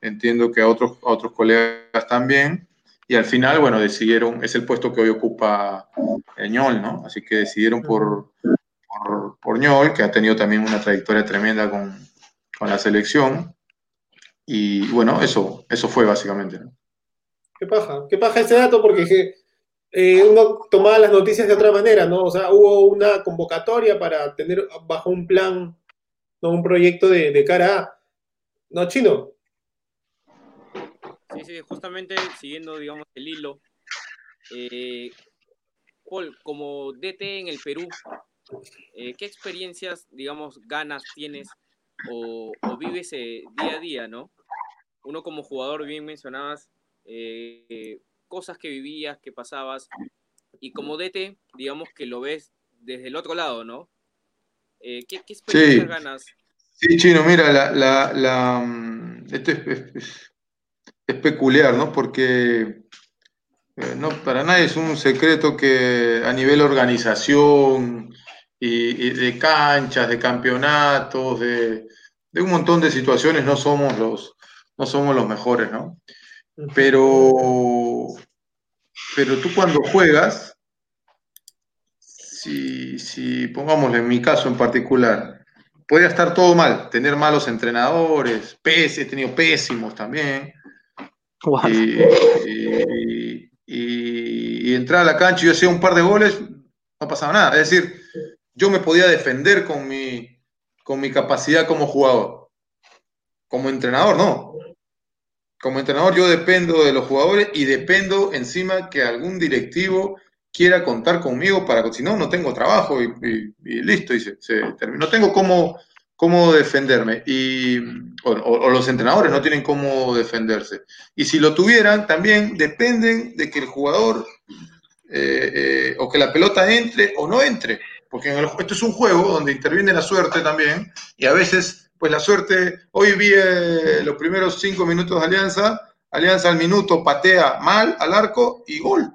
entiendo que a otros, a otros colegas también, y al final, bueno, decidieron, es el puesto que hoy ocupa Ñol, ¿no? Así que decidieron por, por, Ñol, que ha tenido también una trayectoria tremenda con, la selección. Y bueno, eso, eso fue básicamente. Qué paja, qué paja ese dato porque eh, uno tomaba las noticias de otra manera, ¿no? O sea, hubo una convocatoria para tener bajo un plan, ¿no? Un proyecto de, cara a... ¿No, Chino? Sí, sí, justamente siguiendo, digamos, el hilo. Eh, Paul, como DT en el Perú, eh, ¿qué experiencias, digamos, ganas tienes o, vives eh, día a día, ¿no? Uno como jugador, bien mencionabas, eh, cosas que vivías, que pasabas, y como DT, digamos que lo ves desde el otro lado, ¿no? ¿qué, experiencias ganas? Sí, Chino, mira, la, la, mm, esto es, es, peculiar, ¿no? Porque no, para nadie es un secreto que a nivel organización, y, de canchas, de campeonatos, de, un montón de situaciones, no somos los, no somos los mejores, ¿no? Pero, pero tú cuando juegas, si, si pongámosle en mi caso en particular, puede estar todo mal, tener malos entrenadores, he tenido pésimos también. Y, y, entrar a la cancha y yo hacía un par de goles, no pasaba nada. Es decir, yo me podía defender con mi, con mi capacidad como jugador. Como entrenador, no. Como entrenador yo dependo de los jugadores y dependo encima que algún directivo quiera contar conmigo para si no, no tengo trabajo y, listo, y se, terminó. No tengo cómo, cómo defenderme. Y, o, los entrenadores no tienen cómo defenderse. Y si lo tuvieran, también dependen de que el jugador eh, eh, o que la pelota entre o no entre porque esto es un juego donde interviene la suerte también, y a veces, pues la suerte, hoy vi eh, los primeros cinco minutos de Alianza, Alianza al minuto patea mal al arco y gol.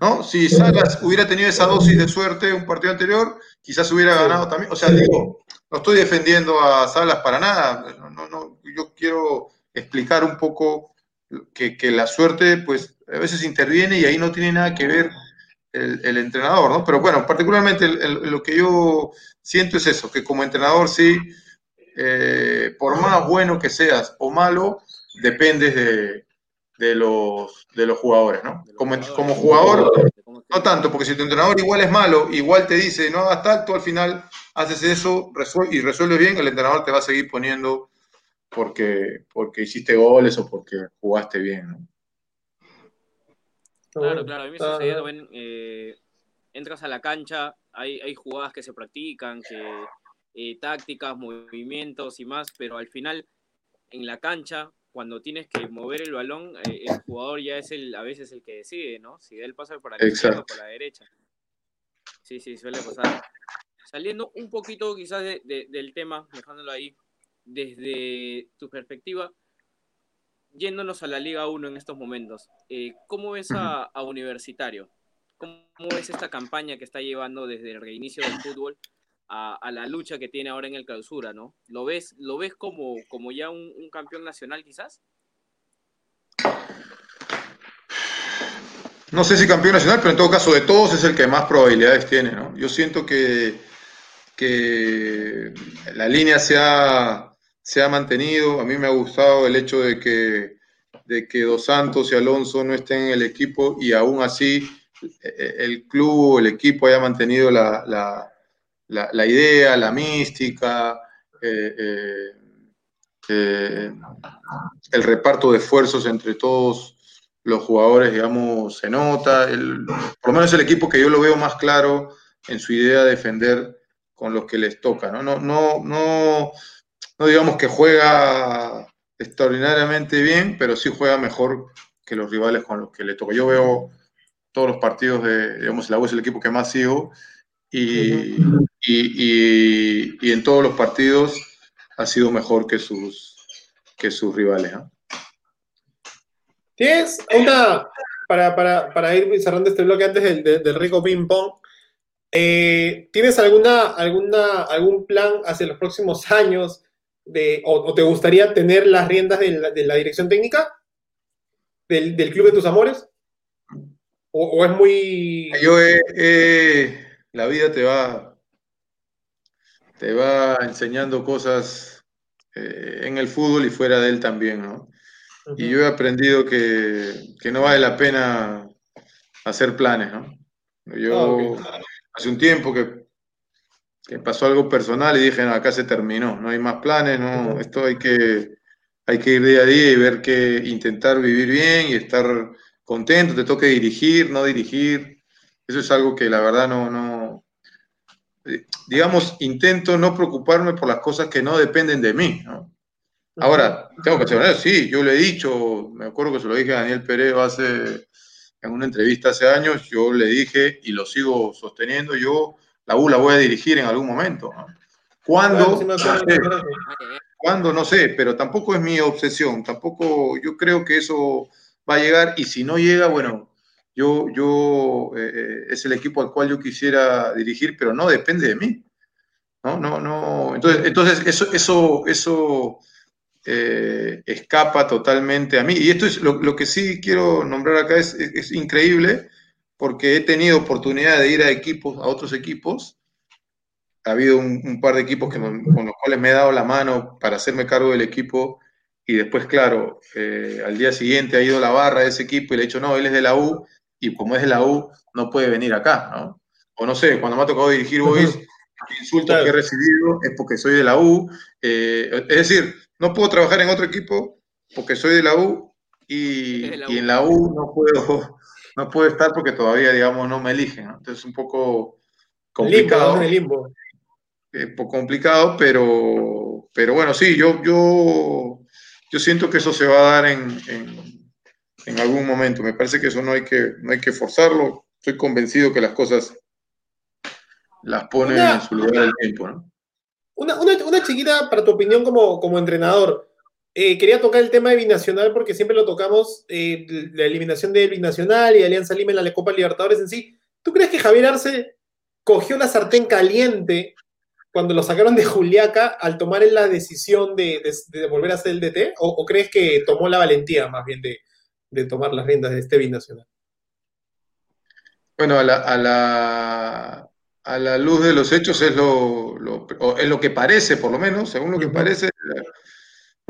¿No? Si Salas hubiera tenido esa dosis de suerte un partido anterior, quizás hubiera ganado también. O sea, digo, no estoy defendiendo a Salas para nada. No, no, yo quiero explicar un poco que, que, la suerte, pues, a veces interviene y ahí no tiene nada que ver el, entrenador, ¿no? Pero bueno, particularmente lo que yo siento es eso, que como entrenador sí, eh, por más bueno que seas o malo, dependes de, de, los, de los jugadores, ¿no? Como, como jugador, no tanto, porque si tu entrenador igual es malo, igual te dice, no hagas tal, tú al final haces eso y resuelves bien, el entrenador te va a seguir poniendo porque, porque hiciste goles o porque jugaste bien, ¿no? Claro, claro, a mí me sucedido, eh, entras a la cancha, hay, hay jugadas que se practican, que, eh, tácticas, movimientos y más, pero al final, en la cancha, cuando tienes que mover el balón, eh, el jugador ya es el, a veces el que decide, ¿no? Si él pasa por la izquierda o por la derecha. Sí, sí, suele pasar. Saliendo un poquito quizás del tema, dejándolo ahí, desde tu perspectiva, yéndonos a la Liga 1 en estos momentos, eh, ¿cómo ves a, Universitario? ¿Cómo ves esta campaña que está llevando desde el reinicio del fútbol a, la lucha que tiene ahora en el clausura, ¿no? ¿Lo ves, lo ves como, como ya un, campeón nacional quizás? No sé si campeón nacional, pero en todo caso de todos es el que más probabilidades tiene, ¿no? Yo siento que, que la línea se ha, se ha mantenido. A mí me ha gustado el hecho de que, de que Dos Santos y Alonso no estén en el equipo y aún así eh, el club, el equipo haya mantenido la, la, idea, la mística, eh, eh, el reparto de esfuerzos entre todos los jugadores, digamos, se nota. El, por lo menos el equipo que yo lo veo más claro en su idea de defender con los que les toca. No, no, no, no, no digamos que juega extraordinariamente bien, pero sí juega mejor que los rivales con los que le toca. Yo veo todos los partidos de, digamos, la U es el equipo que más sigo y, y, en todos los partidos ha sido mejor que sus, que sus rivales. ¿Tienes una, para, para, para, ir cerrando este bloque antes del, del, rico ping pong, eh, ¿tienes alguna, alguna, algún plan hacia los próximos años de, o, te gustaría tener las riendas de la, de la dirección técnica del, del, club de tus amores? ¿O, es muy...? Yo la vida te va, te va enseñando cosas eh, en el fútbol y fuera de él también, ¿no? Y yo he aprendido que, no vale la pena hacer planes, ¿no? Yo ah, hace un tiempo que, pasó algo personal y dije, no, acá se terminó, no hay más planes, no, esto hay que, hay que ir día a día y ver que intentar vivir bien y estar contento, te toque dirigir, no dirigir. Eso es algo que la verdad no, no, eh, digamos, intento no preocuparme por las cosas que no dependen de mí. ¿no? Ahora, tengo que ser sí, yo le he dicho, me acuerdo que se lo dije a Daniel Pereo hace, en una entrevista hace años, yo le dije y lo sigo sosteniendo, yo la U la voy a dirigir en algún momento. ¿no? ¿Cuándo? no sé, ¿Cuándo? No sé, pero tampoco es mi obsesión, tampoco yo creo que eso va a llegar y si no llega, bueno, yo, yo eh, eh, es el equipo al cual yo quisiera dirigir, pero no depende de mí. No, no, no. Entonces, entonces eso, eso, eso eh, escapa totalmente a mí. Y esto es lo, que sí quiero nombrar acá, es, es, increíble, porque he tenido oportunidad de ir a equipos, a otros equipos. Ha habido un, par de equipos que, con los cuales me he dado la mano para hacerme cargo del equipo. Y después, claro, eh, al día siguiente ha ido la barra de ese equipo y le he dicho, no, él es de la U, y como es de la U, no puede venir acá, ¿no? O no sé, cuando me ha tocado dirigir Boys, insultos que he recibido es porque soy de la U. Eh, es decir, no puedo trabajar en otro equipo porque soy de la U y, en la U no puedo, no puedo estar porque todavía, digamos, no me eligen. Entonces es un poco complicado. Un poco complicado, pero, pero bueno, sí, yo, yo, yo siento que eso se va a dar en, en, algún momento. Me parece que eso no hay que, no hay que forzarlo. Estoy convencido que las cosas las ponen en su lugar del tiempo, ¿no? Una, chiquita para tu opinión como, como entrenador. Eh, quería tocar el tema de Binacional porque siempre lo tocamos, eh, la eliminación de Binacional y Alianza Lima en la Copa Libertadores en sí. ¿Tú crees que Javier Arce cogió la sartén caliente cuando lo sacaron de Juliaca al tomar la decisión de, volver a ser el DT? ¿O, crees que tomó la valentía más bien de, tomar las riendas de este Binacional? Bueno, a la, a la luz de los hechos es lo, es lo que parece, por lo menos, según lo que parece,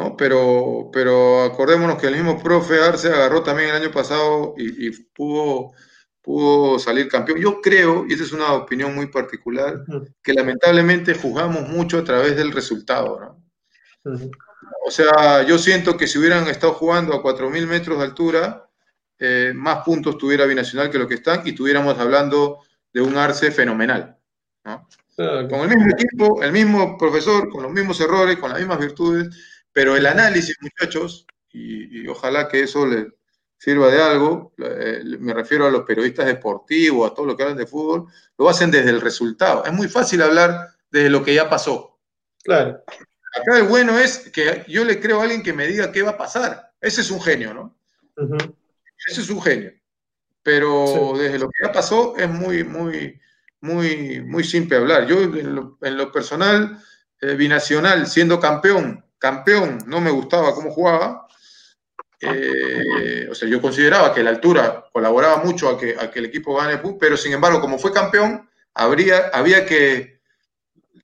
¿no? Pero, pero acordémonos que el mismo profe Arce agarró también el año pasado y, pudo, pudo salir campeón. Yo creo, y esa es una opinión muy particular, que lamentablemente juzgamos mucho a través del resultado, ¿no? O sea, yo siento que si hubieran estado jugando a 4.000 metros de altura, eh, más puntos tuviera Binacional que lo que están y estuviéramos hablando de un Arce fenomenal. Con el mismo equipo, el mismo profesor, con los mismos errores, con las mismas virtudes, pero el análisis, muchachos, y, ojalá que eso les sirva de algo, eh, me refiero a los periodistas deportivos, a todos los que hablan de fútbol, lo hacen desde el resultado. Es muy fácil hablar desde lo que ya pasó. Claro. Acá el bueno es que yo le creo a alguien que me diga qué va a pasar. Ese es un genio, ¿no? Ese es un genio. Pero desde lo que ya pasó es muy, muy, muy, muy simple hablar. Yo en lo, personal, eh, binacional, siendo campeón, campeón, no me gustaba cómo jugaba. Eh, o sea, yo consideraba que la altura colaboraba mucho a que, a que el equipo gane, pero sin embargo, como fue campeón, habría, había que,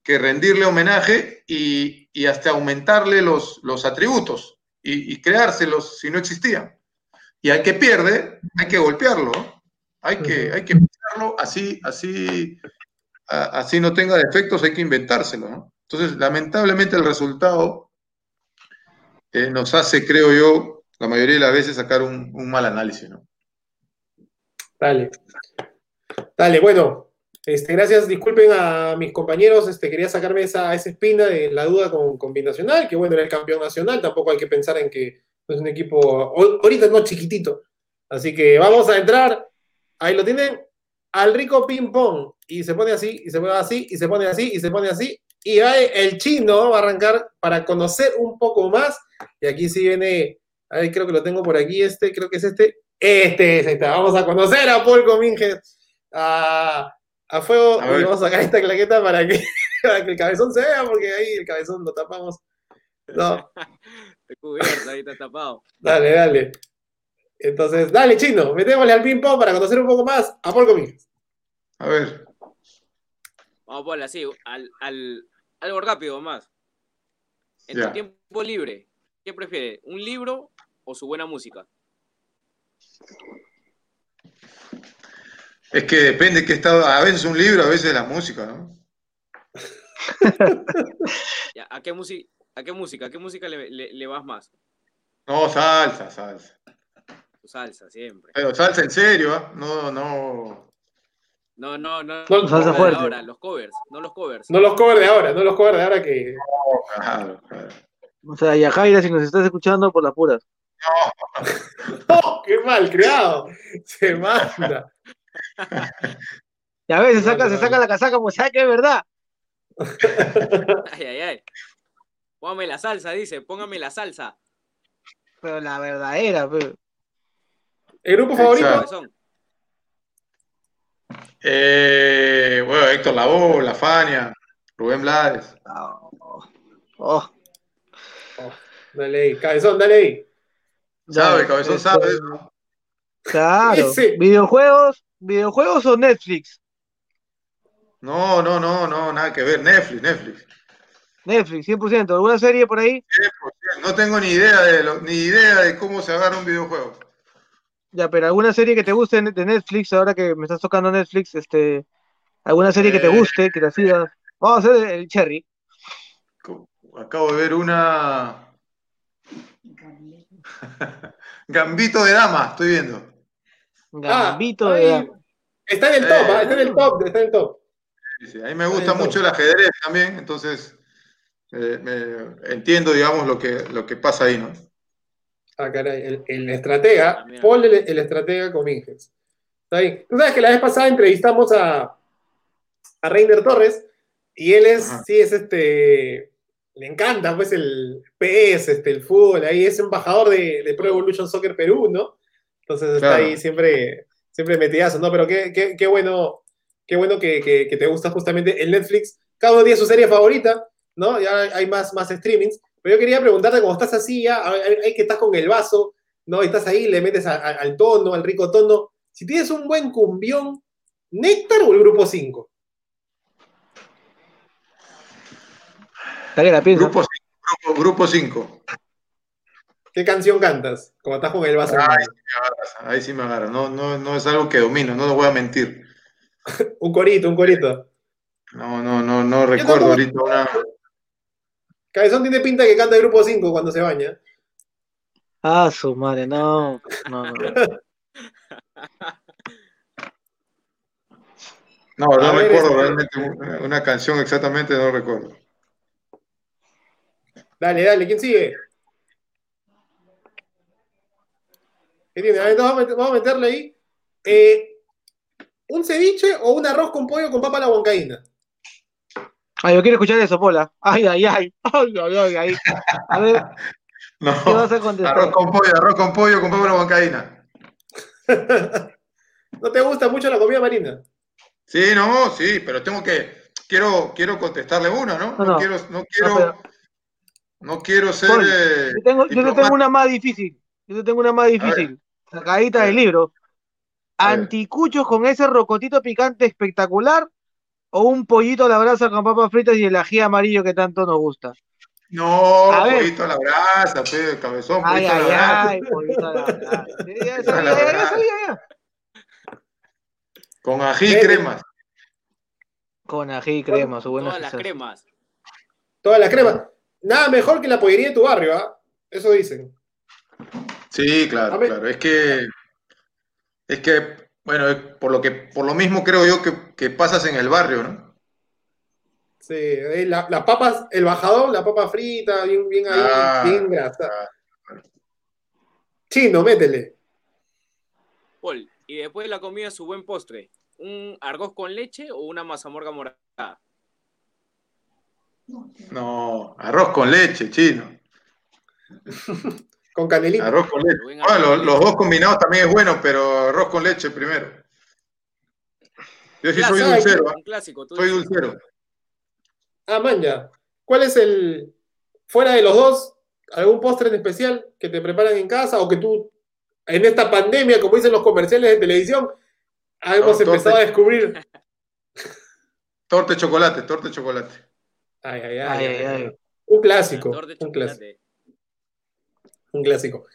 que rendirle homenaje y, y, hasta aumentarle los, los atributos y, y, creárselos si no existían. Y al que pierde, hay que golpearlo, hay que, hay que así, así, así no tenga defectos, hay que inventárselo, ¿no? Entonces, lamentablemente el resultado eh, nos hace, creo yo, la mayoría de las veces sacar un, mal análisis, ¿no? Dale. Dale, bueno, este, gracias, disculpen a mis compañeros, este, quería sacarme esa, esa espina de la duda con, con Binacional, que bueno, era el campeón nacional, tampoco hay que pensar en que es un equipo, ahorita no chiquitito, así que vamos a entrar, ahí lo tienen, al rico ping pong, y se pone así, y se pone así, y se pone así, y se pone así, y ahí el chino va a arrancar para conocer un poco más, y aquí sí viene, ahí creo que lo tengo por aquí, este, creo que es este, este es, este, vamos a conocer a Paul Cominges, a, a fuego, y vamos a sacar esta claqueta para que, para que el cabezón se vea, porque ahí el cabezón lo tapamos. No. cubierto, ahí está tapado. Dale, dale. Entonces, dale, chino, metémosle al ping-pong para conocer un poco más a Paul Comínguez. A ver. Vamos a ponerle así, al, al, algo rápido más. En tu tiempo libre, ¿qué prefieres? ¿Un libro o su buena música? Es que depende que estado, a veces un libro, a veces la música, ¿no? ¿A qué música? ¿A qué música? ¿A qué música le, le, vas más? No, salsa, salsa. Salsa, siempre. Pero salsa en serio, ¿eh? No, no. No, no, no. no salsa fuerte. Ahora, los covers, no los covers. No los covers de ahora, no los covers de ahora que. No, claro, claro. O sea, y a Jaira, si nos estás escuchando, por las puras. No. oh, qué mal creado. Se manda. Y a veces se saca, se saca la casaca, pues sabe que es verdad. ay, ay, ay. Póngame la salsa, dice, póngame la salsa. Pero la verdadera, pero. ¿El grupo favorito? Eh, bueno, Héctor Lavoe, La Fania, Rubén Blades. Oh. oh. Dale ahí, cabezón, dale ahí. Sabe, cabezón sabe. Claro. ¿Videojuegos? ¿Videojuegos o Netflix? No, no, no, no, nada que ver. Netflix, Netflix. Netflix, 100%. ¿Alguna serie por ahí? 100%. No tengo ni idea de ni idea de cómo se agarra un videojuego. Ya, pero alguna serie que te guste de Netflix, ahora que me estás tocando Netflix, este, alguna serie que te eh. guste, que te siga. Vamos a hacer el cherry. Acabo de ver una. Gambito de dama, estoy viendo. Gambito de dama. Está en el top, ¿ah? está en el top, está en el top. Sí, A mí me gusta mucho el ajedrez también, entonces entiendo, digamos, lo que, lo que pasa ahí, ¿no? Ah, caray, el, estratega, ah, Paul el, estratega Cominges. Está bien. Tú sabes que la vez pasada entrevistamos a, a Reiner Torres y él es, sí, es este, le encanta pues el PS, este, el fútbol, ahí es embajador de, Pro Evolution Soccer Perú, ¿no? Entonces está ahí siempre, siempre metidazo, ¿no? Pero qué, qué, qué bueno, qué bueno que, que, te gusta justamente el Netflix. Cada día su serie favorita, ¿no? Ya hay más, más streamings. Pero yo quería preguntarte, como estás así ya, hay que estás con el vaso, ¿no? Y estás ahí, le metes al tono, al rico tono. Si tienes un buen cumbión, ¿Néctar o el grupo 5? Grupo 5. Grupo 5. ¿Qué canción cantas? Como estás con el vaso. Ahí, sí me agarras. No, no, no es algo que domino, no lo voy a mentir. un corito, un corito. No, no, no, no recuerdo ahorita una. Cabezón tiene pinta que canta el grupo 5 cuando se baña. Ah, su madre, no. No, no. No, no recuerdo este- realmente una canción exactamente, no recuerdo. Dale, dale, ¿quién sigue? ¿Qué tiene? A ver, vamos a meterle ahí. Eh, ¿Un ceviche o un arroz con pollo con papa a la huancaína? Ay, yo quiero escuchar eso, Pola. Ay, ay, ay. Ay, ay, ay, A ver. No, ¿Qué vas a contestar? arroz con pollo, arroz con pollo con papa huancaína. ¿No te gusta mucho la comida marina? Sí, no, sí, pero tengo que, quiero, quiero contestarle una, ¿no? No, No, no. quiero, no quiero, pero- no quiero ser. Paul, eh, Yo tengo, yo te tengo una más difícil. Yo te tengo una más difícil. Sacadita del libro. ¿Anticuchos con ese rocotito picante espectacular? ¿O un pollito a la brasa con papas fritas y el ají amarillo que tanto nos gusta? No, A pollito a la brasa, pe, cabezón, Ay, pollito a ay, la brasa. ay, pollito a la brasa. Sí, ya Pollito a sabía, la ya brasa. sabía, ya. Con ají y cremas. Con ají y crema, su buena Todas las cremas. Toda la crema. Nada mejor que la pollería de tu barrio, ¿ah? Eso dicen. Sí, claro, claro. Es que, es que, bueno, es por lo que, por lo mismo creo yo que, que pasas en el barrio, ¿no? Sí, eh, la- las papas, el bajadón, la papa frita, bien, bien ahí, Ah, bien grasa. Chino, métele. Paul, y después de la comida, su buen postre. ¿Un arroz con leche o una mazamorga morada? No, arroz con leche, chino. Con canelita. Arroz con leche. Arroz los, dos combinados también es bueno, pero arroz con leche primero. Yo sí soy dulcero, ¿ah? Un clásico. tú soy dulcero. Ah, man, ya. ¿Cuál es el, fuera de los dos, algún postre en especial que te preparan en casa o que tú, en esta pandemia, como dicen los comerciales de televisión, hemos No, empezado a descubrir? Torta de chocolate, torta de chocolate. Ay, ay, ay. Ay, ay, ay, ay. ay. Un clásico. Un clásico. Un clásico.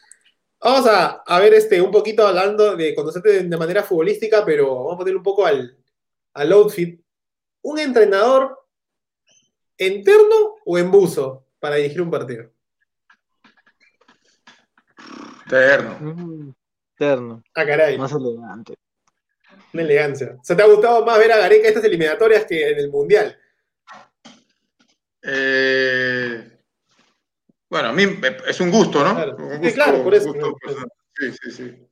Vamos a, a ver este, un poquito hablando de conocerte de, de manera futbolística, pero vamos a poner un poco al, al outfit. ¿Un entrenador en terno o en buzo para dirigir un partido? Terno. Mm, Terno, Ah, caray, más elegante. una elegancia. O sea, ¿te ha gustado más ver a Gareca estas eliminatorias que en el Mundial? Eh, bueno, a mí es un gusto, ¿no? Claro. Un Sí, claro, por eso. gusto. Sí, sí, sí.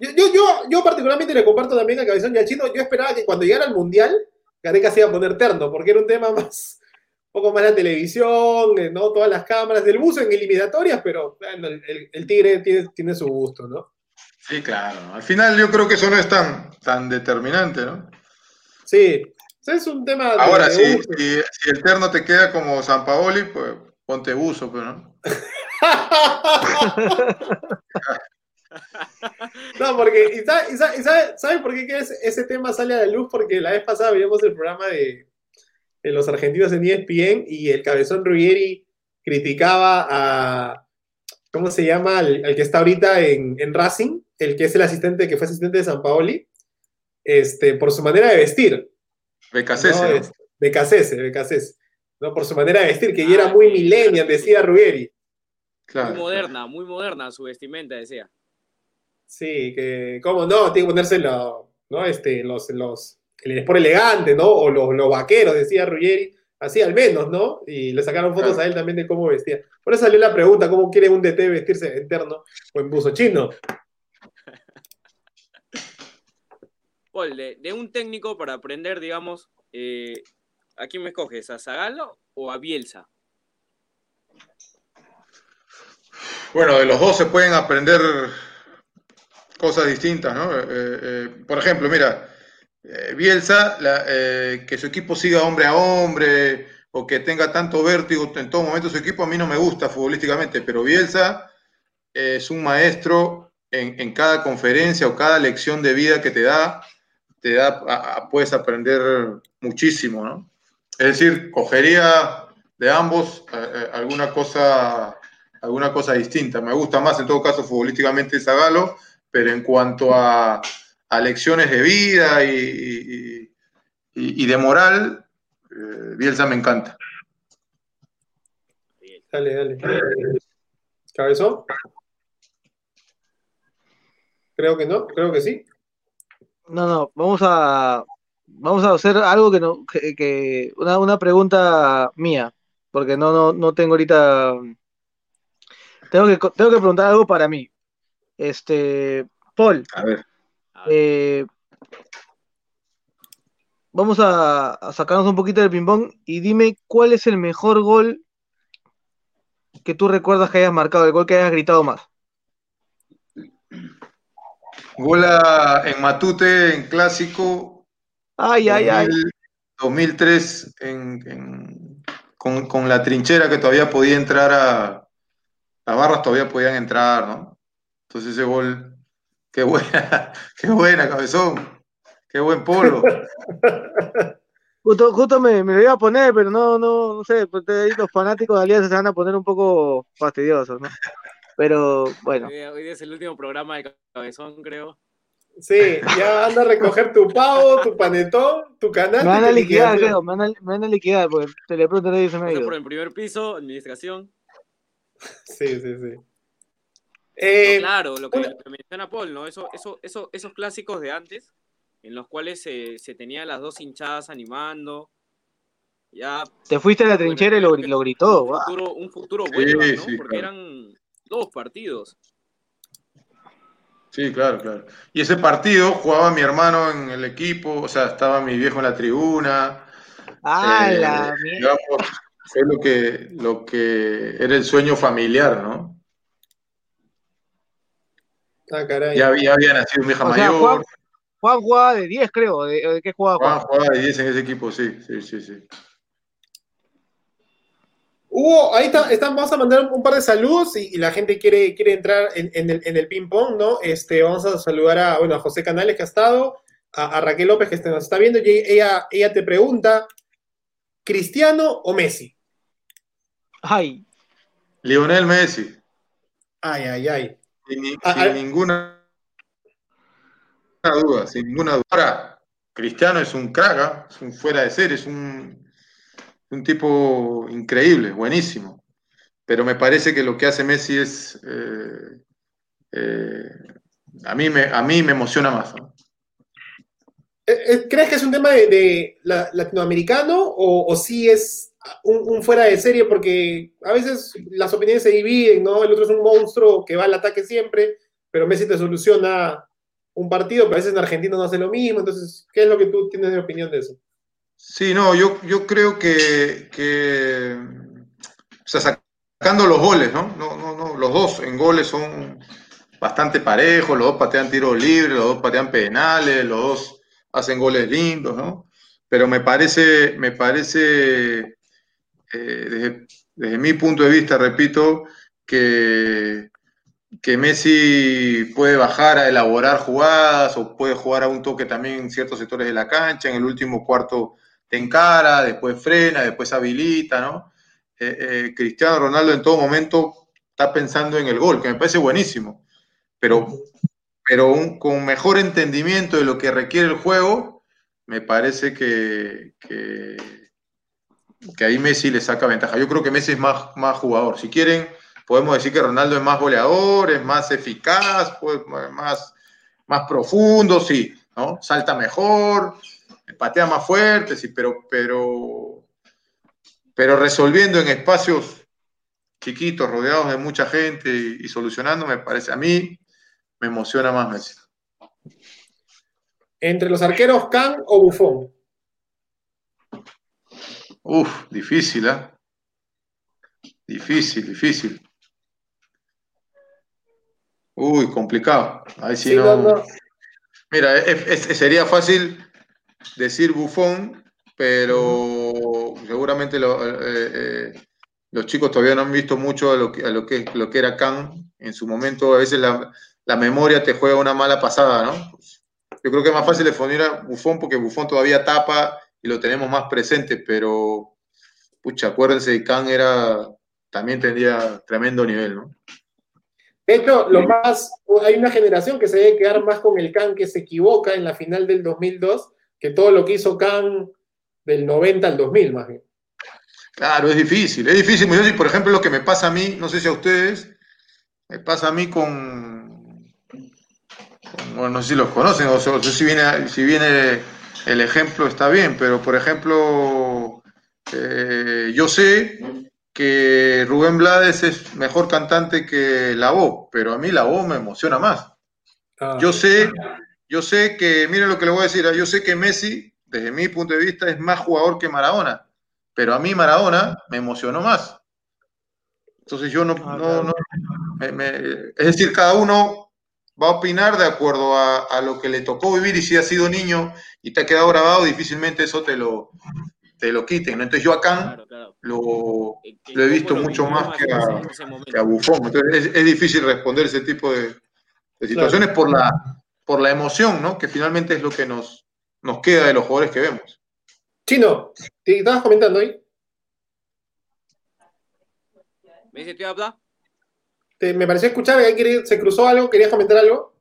Yo, yo, yo, particularmente le comparto también a Cabezón y al Chino, yo esperaba que cuando llegara al Mundial, Gareca se iba a poner terno, porque era un tema más, un poco más la televisión, eh, ¿no? Todas las cámaras del buzo en eliminatorias, pero bueno, el, Tigre tiene, tiene su gusto, ¿no? Sí, claro. Al final yo creo que eso no es tan, tan determinante, ¿no? Sí, o sea, es un tema Ahora, de si, si el terno te queda como San Paoli, pues ponte buzo, pero no. No, porque, ¿y sabe, y sabe- y sabe- sabe por qué que ese, ese tema sale a la luz? Porque la vez pasada veíamos el programa de, de los argentinos en ESPN y el cabezón Ruggeri criticaba a, ¿cómo se llama? Al, al que está ahorita en, en Racing, el que es el asistente, que fue asistente de San Paoli, este, por su manera de vestir. Becasese, ¿no? ¿no? Es- Becasese, Becasese, ¿no? Por su manera de vestir, que ya era muy millennial, decía Ruggeri. Claro. Muy moderna, muy moderna su vestimenta, decía. Sí, que, ¿cómo no? Tiene que ponerse lo- ¿no? este, los, los, el sport elegante, ¿no? O los, los vaqueros, decía Ruggeri, así al menos, ¿no? Y le sacaron fotos Claro. a él también de cómo vestía. Por eso salió la pregunta, ¿cómo quiere un DT vestirse en terno o en buzo chino? Paul, de, de un técnico para aprender, digamos, eh, ¿a quién me escoges? ¿A Zagalo o a Bielsa? Bueno, de los dos se pueden aprender cosas distintas, ¿no? Eh, eh, por ejemplo, mira, eh, Bielsa, eh, que su equipo siga hombre a hombre o que tenga tanto vértigo en todo momento su equipo, a mí no me gusta futbolísticamente, pero Bielsa eh, es un maestro en, cada conferencia o cada lección de vida que te da, te da, puedes aprender muchísimo, ¿no? Es decir, cogería de ambos eh, eh, alguna cosa alguna cosa distinta. Me gusta más en todo caso futbolísticamente Zagalo, pero en cuanto a, a lecciones de vida y, y- y- y de moral, eh, Bielsa me encanta. Dale, dale. ¿Cabezón? Creo que no, creo que sí. No, no, vamos a vamos a hacer algo que no que, que- una, una pregunta mía, porque no no no tengo ahorita tengo que tengo que preguntar algo para mí. Este, Paul, A ver, A ver, eh, vamos a, a sacarnos un poquito del ping-pong y dime cuál es el mejor gol que tú recuerdas que hayas marcado, el gol que hayas gritado más. Gol en Matute, en clásico. Ay, ay, ay. 2003, con, la trinchera que todavía podía entrar a. Las barras todavía podían entrar, ¿no? Entonces ese gol. Qué buena, qué buena, cabezón. Qué buen polo. Justo, me, me, lo iba a poner, pero no, no, no sé, pues los fanáticos de Alianza se van a poner un poco fastidiosos, ¿no? Pero bueno. Hoy, es el último programa de Cabezón, creo. Sí, ya anda a recoger tu pavo, tu panetón, tu canal. Me van a liquidar, creo, me van a, me van a liquidar, porque teleprompter no dice medio. por el primer piso, administración. Sí, sí, sí. Eh, claro, lo que, menciona Paul, ¿no? Eso, eso, eso, esos clásicos de antes, en los cuales se, se tenían las dos hinchadas animando. Ya, Te fuiste a la trinchera y lo, lo gritó. Un futuro, un futuro bueno, ¿no? Porque eran dos partidos. Sí, claro, claro. Y ese partido jugaba mi hermano en el equipo, o sea, estaba mi viejo en la tribuna. Ah, la fue lo que, lo que era el sueño familiar, ¿no? Ah, caray. Ya, había, nacido mi hija mayor. Juan, jugaba de 10, creo. ¿De, qué jugaba Juan? Juan jugaba de 10 en ese equipo, sí, sí, sí, sí. Hugo, ahí está, vamos a mandar un, par de saludos y, la gente quiere, quiere entrar en, el, ping-pong, ¿no? Este, vamos a saludar a, bueno, a José Canales que ha estado, a, Raquel López que nos está viendo y ella, ella te pregunta, ¿Cristiano o Messi? Ay. Lionel Messi. Ay, ay, ay. Sin, ah, ah. ninguna duda, sin ninguna duda. Ahora, Cristiano es un craga, es un fuera de ser, es un un tipo increíble, buenísimo. Pero me parece que lo que hace Messi es. Eh, eh, a, mí me, a mí me emociona más. Eh, ¿Crees que es un tema de, latinoamericano o, si es un, fuera de serie? Porque a veces las opiniones se dividen, ¿no? El otro es un monstruo que va al ataque siempre, pero Messi te soluciona un partido, pero a veces en Argentina no hace lo mismo. Entonces, ¿qué es lo que tú tienes de opinión de eso? Sí, no, yo, yo creo que, sea, sacando los goles, ¿no? No, no, no, los dos en goles son bastante parejos, los dos patean tiros libres, los dos patean penales, los dos hacen goles lindos, ¿no? Pero me parece, me parece, eh, desde, desde, mi punto de vista, repito, que, que Messi puede bajar a elaborar jugadas o puede jugar a un toque también en ciertos sectores de la cancha, en el último cuarto te encara, después frena, después habilita, ¿no? Eh, eh, Cristiano Ronaldo en todo momento está pensando en el gol, que me parece buenísimo, pero, pero con mejor entendimiento de lo que requiere el juego, me parece que, que, ahí Messi le saca ventaja. Yo creo que Messi es más, más jugador. Si quieren, podemos decir que Ronaldo es más goleador, es más eficaz, pues, más, más profundo, sí, ¿no? Salta mejor, patea más fuerte, sí, pero, pero, pero resolviendo en espacios chiquitos, rodeados de mucha gente y, solucionando, me parece, a mí me emociona más Messi. ¿Entre los arqueros Can o Bufón? Uf, difícil, ¿eh? Difícil, difícil. Uy, complicado. Ahí sí, no... Mira, sería fácil decir bufón, pero seguramente eh, eh, los chicos todavía no han visto mucho a lo que, lo que, lo que era Khan en su momento. A veces la, memoria te juega una mala pasada, ¿no? Yo creo que es más fácil definir a Bufón porque Bufón todavía tapa y lo tenemos más presente, pero, pucha, acuérdense, Khan era, también tendría tremendo nivel, ¿no? De hecho, lo más, hay una generación que se debe quedar más con el Khan que se equivoca en la final del 2002 que todo lo que hizo Khan del 90 al 2000, más bien. Claro, es difícil, es difícil. Por ejemplo, lo que me pasa a mí, no sé si a ustedes, me pasa a mí con, bueno, no sé si los conocen, o sea, si viene, si viene el ejemplo está bien, pero por ejemplo, eh, yo sé que Rubén Blades es mejor cantante que la voz, pero a mí la voz me emociona más. Ah. yo sé yo sé que, miren lo que le voy a decir, yo sé que Messi, desde mi punto de vista, es más jugador que Maradona, pero a mí Maradona me emocionó más. Entonces yo no, ah, no, no es decir, cada uno va a opinar de acuerdo a, lo que le tocó vivir y si ha sido niño y te ha quedado grabado, difícilmente eso te lo, te lo quiten. Entonces yo acá Lo, he visto mucho más que a, Bufón. Entonces es, difícil responder ese tipo de, situaciones por, la, por la emoción, ¿no? que finalmente es lo que nos, nos queda de los jugadores que vemos. Chino, ¿te estabas comentando ahí? ¿Me dice Abda? me pareció escuchar que se cruzó algo, ¿querías comentar algo?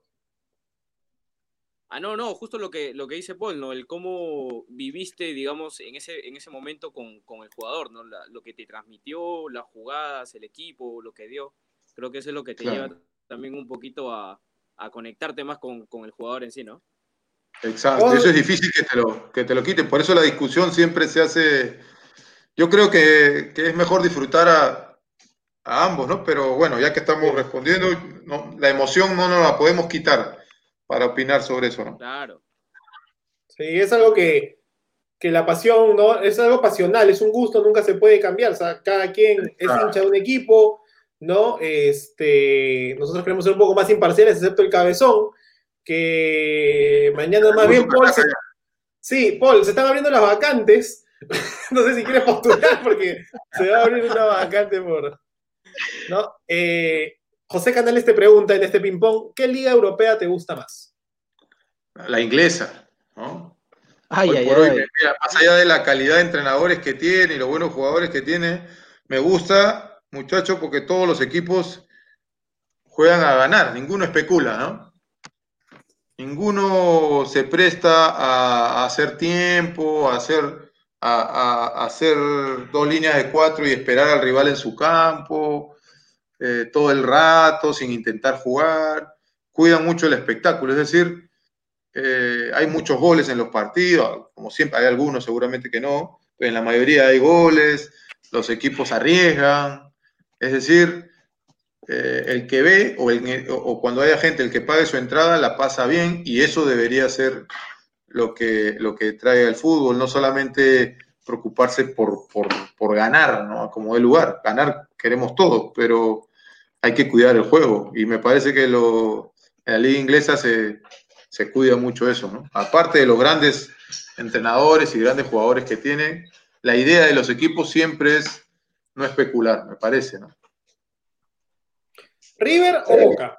Ah, no, no, justo lo que, lo que dice Paul, ¿no? El cómo viviste, digamos, en ese, en ese momento con, el jugador, ¿no? lo que te transmitió, las jugadas, el equipo, lo que dio. Creo que eso es lo que te lleva también un poquito a, conectarte más con, el jugador en sí, ¿no? Exacto, eso es difícil que te, lo, que te lo quiten. Por eso la discusión siempre se hace. Yo creo que, que es mejor disfrutar a, a ambos, ¿no? Pero bueno, ya que estamos respondiendo, la emoción no nos la podemos quitar para opinar sobre eso, ¿no? Claro. Sí, es algo que, la pasión, ¿no? Es algo pasional, es un gusto, nunca se puede cambiar. O sea, cada quien es hincha de un equipo, ¿no? Este, nosotros queremos ser un poco más imparciales, excepto el cabezón, que mañana más bien Paul Sí, Paul, se están abriendo las vacantes. no sé si quieres postular porque se va a abrir una vacante por, ¿no? Eh, José Canales te pregunta en este ping-pong, ¿qué liga europea te gusta más? La inglesa, ¿no? más allá de la calidad de entrenadores que tiene y los buenos jugadores que tiene, me gusta, muchacho, porque todos los equipos juegan a ganar, ninguno especula, ¿no? Ninguno se presta a, hacer tiempo, a hacer, a, hacer dos líneas de cuatro y esperar al rival en su campo. Eh, todo el rato, sin intentar jugar, cuidan mucho el espectáculo, es decir, eh, hay muchos goles en los partidos, como siempre, hay algunos seguramente que no, pero en la mayoría hay goles, los equipos arriesgan, es decir, eh, el que ve o, o, cuando haya gente el que pague su entrada la pasa bien y eso debería ser lo que, lo que trae el fútbol, no solamente preocuparse por, por, ganar, ¿no? Como de lugar, ganar queremos todo, pero hay que cuidar el juego. Y me parece que lo, la liga inglesa se, cuida mucho eso, ¿no? Aparte de los grandes entrenadores y grandes jugadores que tiene, la idea de los equipos siempre es no especular, me parece, ¿no? ¿River o Boca?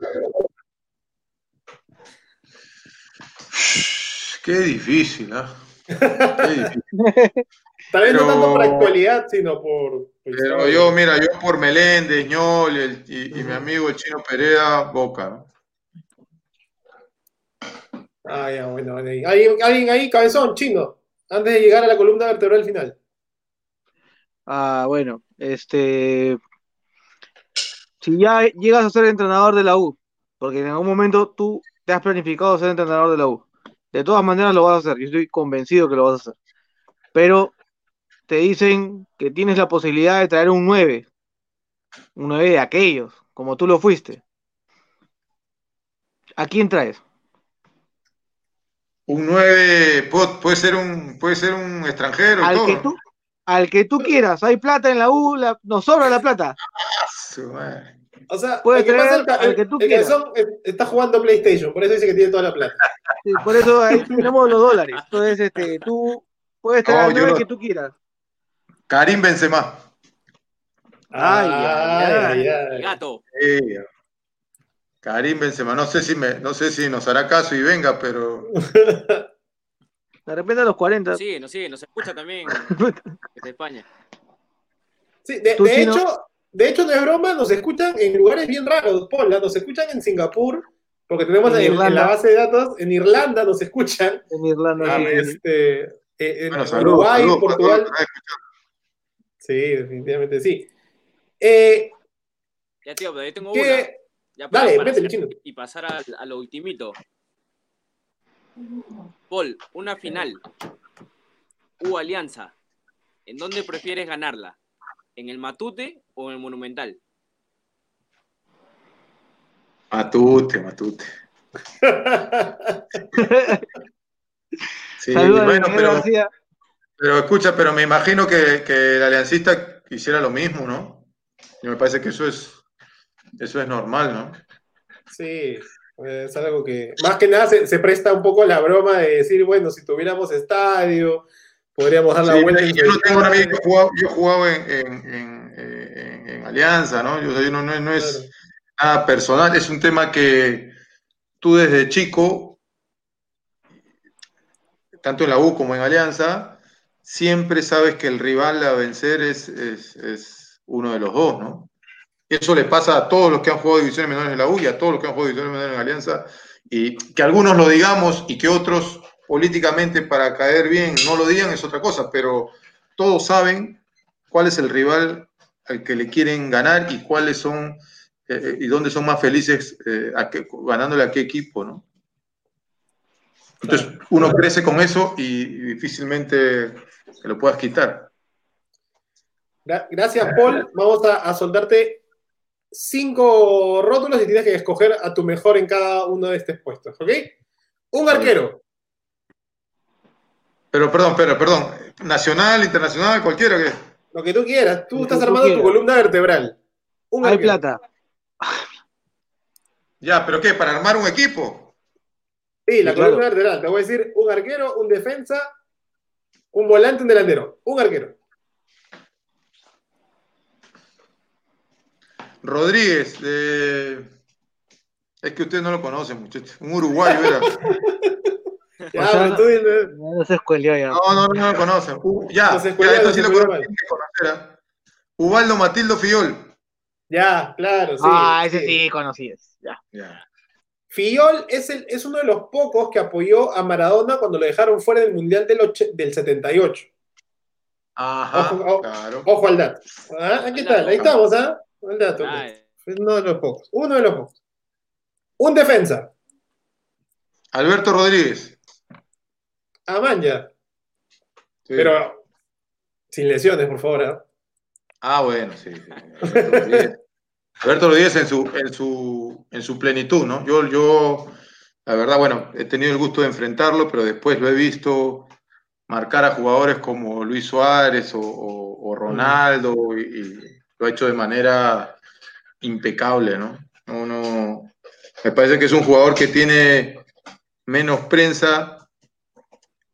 Qué difícil, ¿no? Qué difícil. Tal vez no tanto por actualidad, sino por. pero yo, mira, yo por Meléndez, Ñol y, mi amigo el chino Perea, Boca. ¿no? Ah, ya, bueno, ¿Alguien, ahí, cabezón, chino, antes de llegar a la columna vertebral final. Ah, bueno, este. Si ya llegas a ser entrenador de la U, porque en algún momento tú te has planificado ser entrenador de la U, de todas maneras lo vas a hacer, yo estoy convencido que lo vas a hacer. Pero te dicen que tienes la posibilidad de traer un 9, un 9 de aquellos, como tú lo fuiste. ¿A quién traes? Un 9 puede, ser un puede ser un extranjero. Al, Que tú, al que tú quieras, hay plata en la U, nos sobra la plata. o sea, puede traer al que tú quieras. está jugando PlayStation, por eso dice que tiene toda la plata. por eso ahí tenemos los dólares. Entonces, este, tú puedes traer al 9 que tú quieras. Karim Benzema. Ay, ay, ay, Gato. Karim Benzema, no sé si me, no sé si nos hará caso y venga, pero. De repente a los 40. Sí, no sí, nos escucha también desde España. Sí, de, hecho, de hecho, no es broma, nos escuchan en lugares bien raros, Paula, nos escuchan en Singapur, porque tenemos en, la base de datos, en Irlanda nos escuchan. En Irlanda, ah, este, eh, en Uruguay, Portugal. Sí, definitivamente sí. Eh, ya, tío, pero yo tengo una. Ya para, y pasar a, lo ultimito. Paul, una final. U Alianza. ¿En dónde prefieres ganarla? ¿En el Matute o en el Monumental? Matute, Matute. sí, bueno, pero, pero escucha, pero me imagino que, el aliancista hiciera lo mismo, ¿no? Y me parece que eso es, eso es normal, ¿no? Sí, es algo que más que nada se, presta un poco la broma de decir, bueno, si tuviéramos estadio, podríamos dar la vuelta. yo no tengo yo jugaba, en, Alianza, ¿no? Yo, no, no, es nada personal, es un tema que tú desde chico, tanto en la U como en Alianza, siempre sabes que el rival a vencer es, es uno de los dos, ¿no? Eso le pasa a todos los que han jugado divisiones menores en la U y a todos los que han jugado divisiones menores en Alianza. Y que algunos lo digamos y que otros políticamente para caer bien no lo digan es otra cosa, pero todos saben cuál es el rival al que le quieren ganar y cuáles son eh, eh, y dónde son más felices eh, ganándole a qué equipo, ¿no? Entonces uno crece con eso y, difícilmente se lo puedas quitar. Gracias, Paul. Vamos a, a soldarte cinco rótulos y tienes que escoger a tu mejor en cada uno de estos puestos, ¿ok? Un arquero. Pero, perdón, pero, perdón. ¿Nacional, internacional, cualquiera qué? Lo que tú quieras. Tú estás armando tu columna vertebral. Un Hay plata. Ya, pero ¿qué? ¿Para armar un equipo? Sí, la columna vertebral. Te voy a decir un arquero, un defensa, un volante, un delantero. Un arquero. Rodríguez, es que usted no lo conoce, muchachos. Un uruguayo era. ya, tú no, se escuelió ya. No, no, no lo conoce. ya, ya, esto sí lo conoce. ¿ah? Ubaldo Matildo Fiol. Ya, claro, sí. Ah, ese sí, conocí. Ya. ya. Fiol es, el, es uno de los pocos que apoyó a Maradona cuando lo dejaron fuera del Mundial del, del 78. Ajá, ojo, claro. Ojo al dato. ¿Ah? Aquí está, ahí estamos, ¿ah? El dato. Uno de los pocos. Uno de los pocos. Un defensa. Alberto Rodríguez. Amanya. Pero sin lesiones, por favor. ¿eh? Ah, bueno, sí. Alberto Rodríguez, en, su, en, su, en su plenitud, ¿no? Yo, yo, la verdad, bueno, he tenido el gusto de enfrentarlo, pero después lo he visto marcar a jugadores como Luis Suárez o, Ronaldo y lo ha hecho de manera impecable, ¿no? Me parece que es un jugador que tiene menos prensa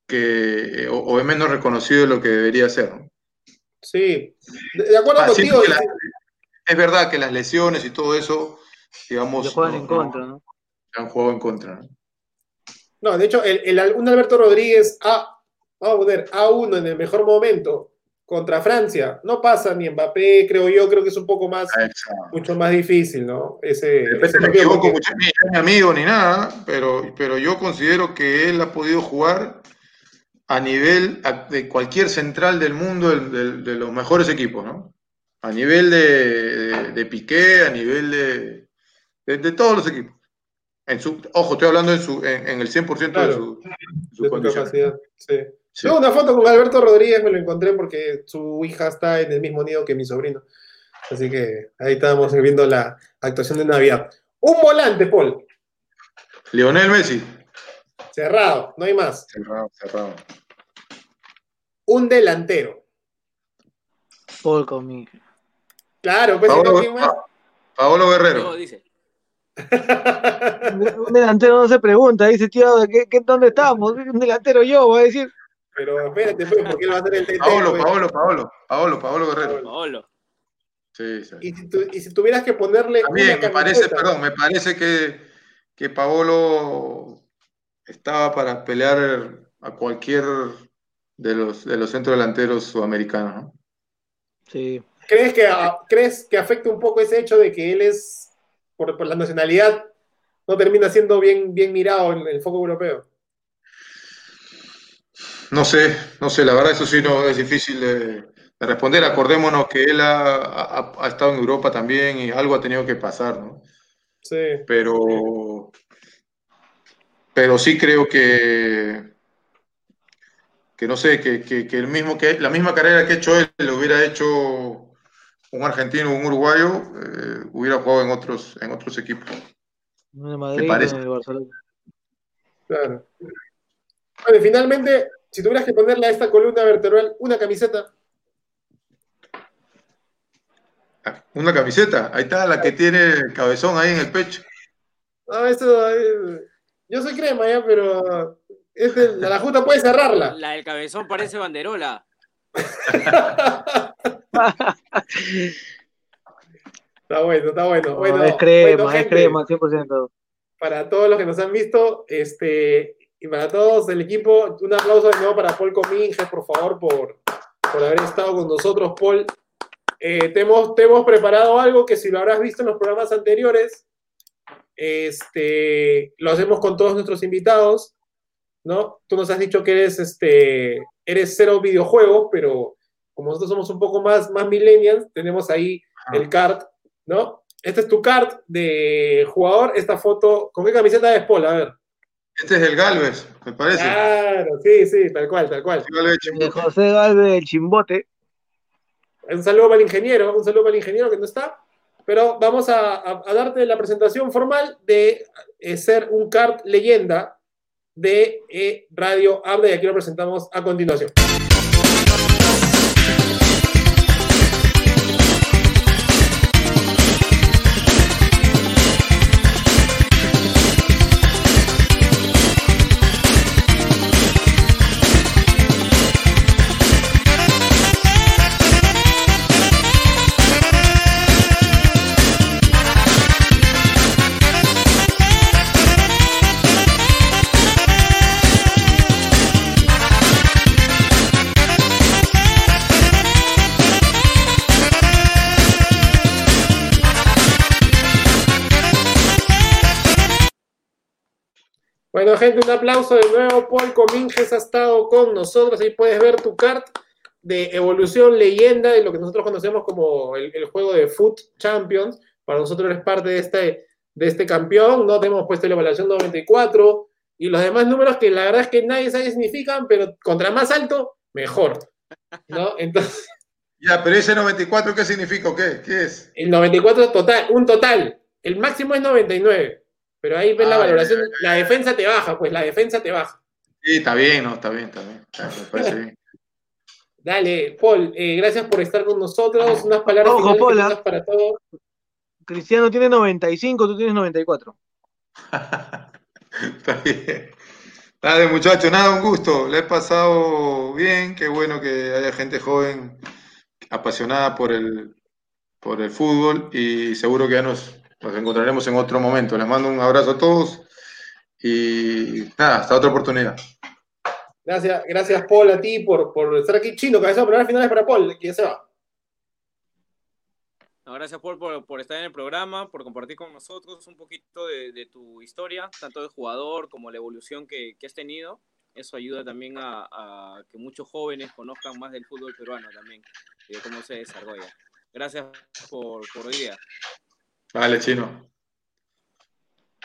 que, o, es menos reconocido de lo que debería ser, ¿no? Sí, de acuerdo ah, contigo. es verdad que las lesiones y todo eso, digamos. juegan en contra, ¿no? Han jugado en contra, ¿no? No, de hecho, el, un Alberto Rodríguez A, vamos a poner A1 en el mejor momento, contra Francia. No pasa ni Mbappé, creo yo, creo que es un poco más, mucho más difícil, ¿no? Ese, me equivoco, mucho, ni amigo ni nada, pero, pero yo considero que él ha podido jugar a nivel de cualquier central del mundo de, los mejores equipos, ¿no? A nivel de, de, Piqué, a nivel de, de, todos los equipos. En su, ojo, estoy hablando en, su, en, el 100% de su, su, capacidad. Sí. Tengo una foto con Alberto Rodríguez, me lo encontré porque su hija está en el mismo nido que mi sobrino. Así que ahí estábamos viendo la actuación de Navidad. Un volante, Paul. Lionel Messi. Cerrado, no hay más. Cerrado, cerrado. Un delantero. Paul conmigo. Claro, pues Paolo, más. Paolo Guerrero. dice. un delantero no se pregunta, dice, tío, ¿qué, qué, ¿dónde estamos? Un delantero yo, voy a decir. Pero espérate, pues, porque él va a ser el TT. Paolo, pues. Paolo, Paolo, Paolo, Paolo Guerrero. Paolo. Sí, sí. Y, si y si tuvieras que ponerle. También, me parece, perdón, me parece que, que Paolo estaba para pelear a cualquier de los, de los centros delanteros sudamericanos, ¿no? Sí. ¿Crees que, ¿Crees que afecta un poco ese hecho de que él es, por, por la nacionalidad, no termina siendo bien, bien mirado en el foco europeo? No sé, no sé, la verdad eso sí no es difícil de, responder. Acordémonos que él ha, estado en Europa también y algo ha tenido que pasar, ¿no? Sí. Pero, pero sí creo que, que no sé, que, el mismo, que la misma carrera que ha hecho él lo hubiera hecho un argentino o un uruguayo, eh, hubiera jugado en otros, en otros equipos. En Madrid, en Barcelona. Claro. Bueno, finalmente, si tuvieras que ponerle a esta columna vertebral una camiseta. Una camiseta, ahí está la que tiene el cabezón ahí en el pecho. No, eso. eh, yo soy crema ya, pero. este, la justa puede cerrarla. La del cabezón parece banderola. Está bueno, está bueno. No, bueno es crema, bueno, es gente, crema, 100%. Para todos los que nos han visto, este, y para todos del equipo, un aplauso de nuevo para Paul Cominges, por favor, por, por haber estado con nosotros, Paul. Eh, te, hemos, te hemos preparado algo que si lo habrás visto en los programas anteriores, este, lo hacemos con todos nuestros invitados, ¿no? Tú nos has dicho que eres, este, eres cero videojuegos, pero como nosotros somos un poco más, más millennials, tenemos ahí el card, ¿no? Este es tu card de jugador, esta foto, ¿con qué camiseta es Paul? A ver. Este es el Galvez, me parece. Claro, sí, sí, tal cual, tal cual. Chimbote. José Galvez del Chimbote. Un saludo para el ingeniero, un saludo para el ingeniero que no está. Pero vamos a, a- a darte la presentación formal de eh, ser un card leyenda de eh, Radio Habla y aquí lo presentamos a continuación. Bueno, gente, un aplauso de nuevo. Paul Cominges ha estado con nosotros. Ahí puedes ver tu card de evolución leyenda de lo que nosotros conocemos como el, el juego de Foot Champions. Para nosotros eres parte de este, de este campeón. No te hemos puesto la evaluación 94 y los demás números que la verdad es que nadie sabe qué significan, pero contra más alto, mejor. ¿no? Entonces, Ya, pero ese 94, ¿qué significa qué? ¿Qué es? el 94 total, un total. El máximo es 99. Pero ahí ves la Ah, valoración. La defensa te baja, pues la defensa te baja. Sí, está bien, no, está bien, está bien. Está bien, Me parece bien. Dale, Paul, eh, gracias por estar con nosotros. Unas palabras Ojo, Paul, para todos. Cristiano tiene 95, tú tienes 94. Está bien. Dale, muchachos, nada, un gusto. Le he pasado bien. Qué bueno que haya gente joven apasionada por el, por el fútbol y seguro que ya nos, nos encontraremos en otro momento. Les mando un abrazo a todos y nada, hasta otra oportunidad. Gracias, gracias Paul a ti por, por estar aquí. Chino, cabeza, palabras finales para Paul, que ya se va. No, gracias Paul por, por estar en el programa, por compartir con nosotros un poquito de, de tu historia, tanto de jugador como la evolución que, que has tenido. Eso ayuda también a, a que muchos jóvenes conozcan más del fútbol peruano también y de cómo se desarrolla. Gracias por, por hoy día. Vale, chino.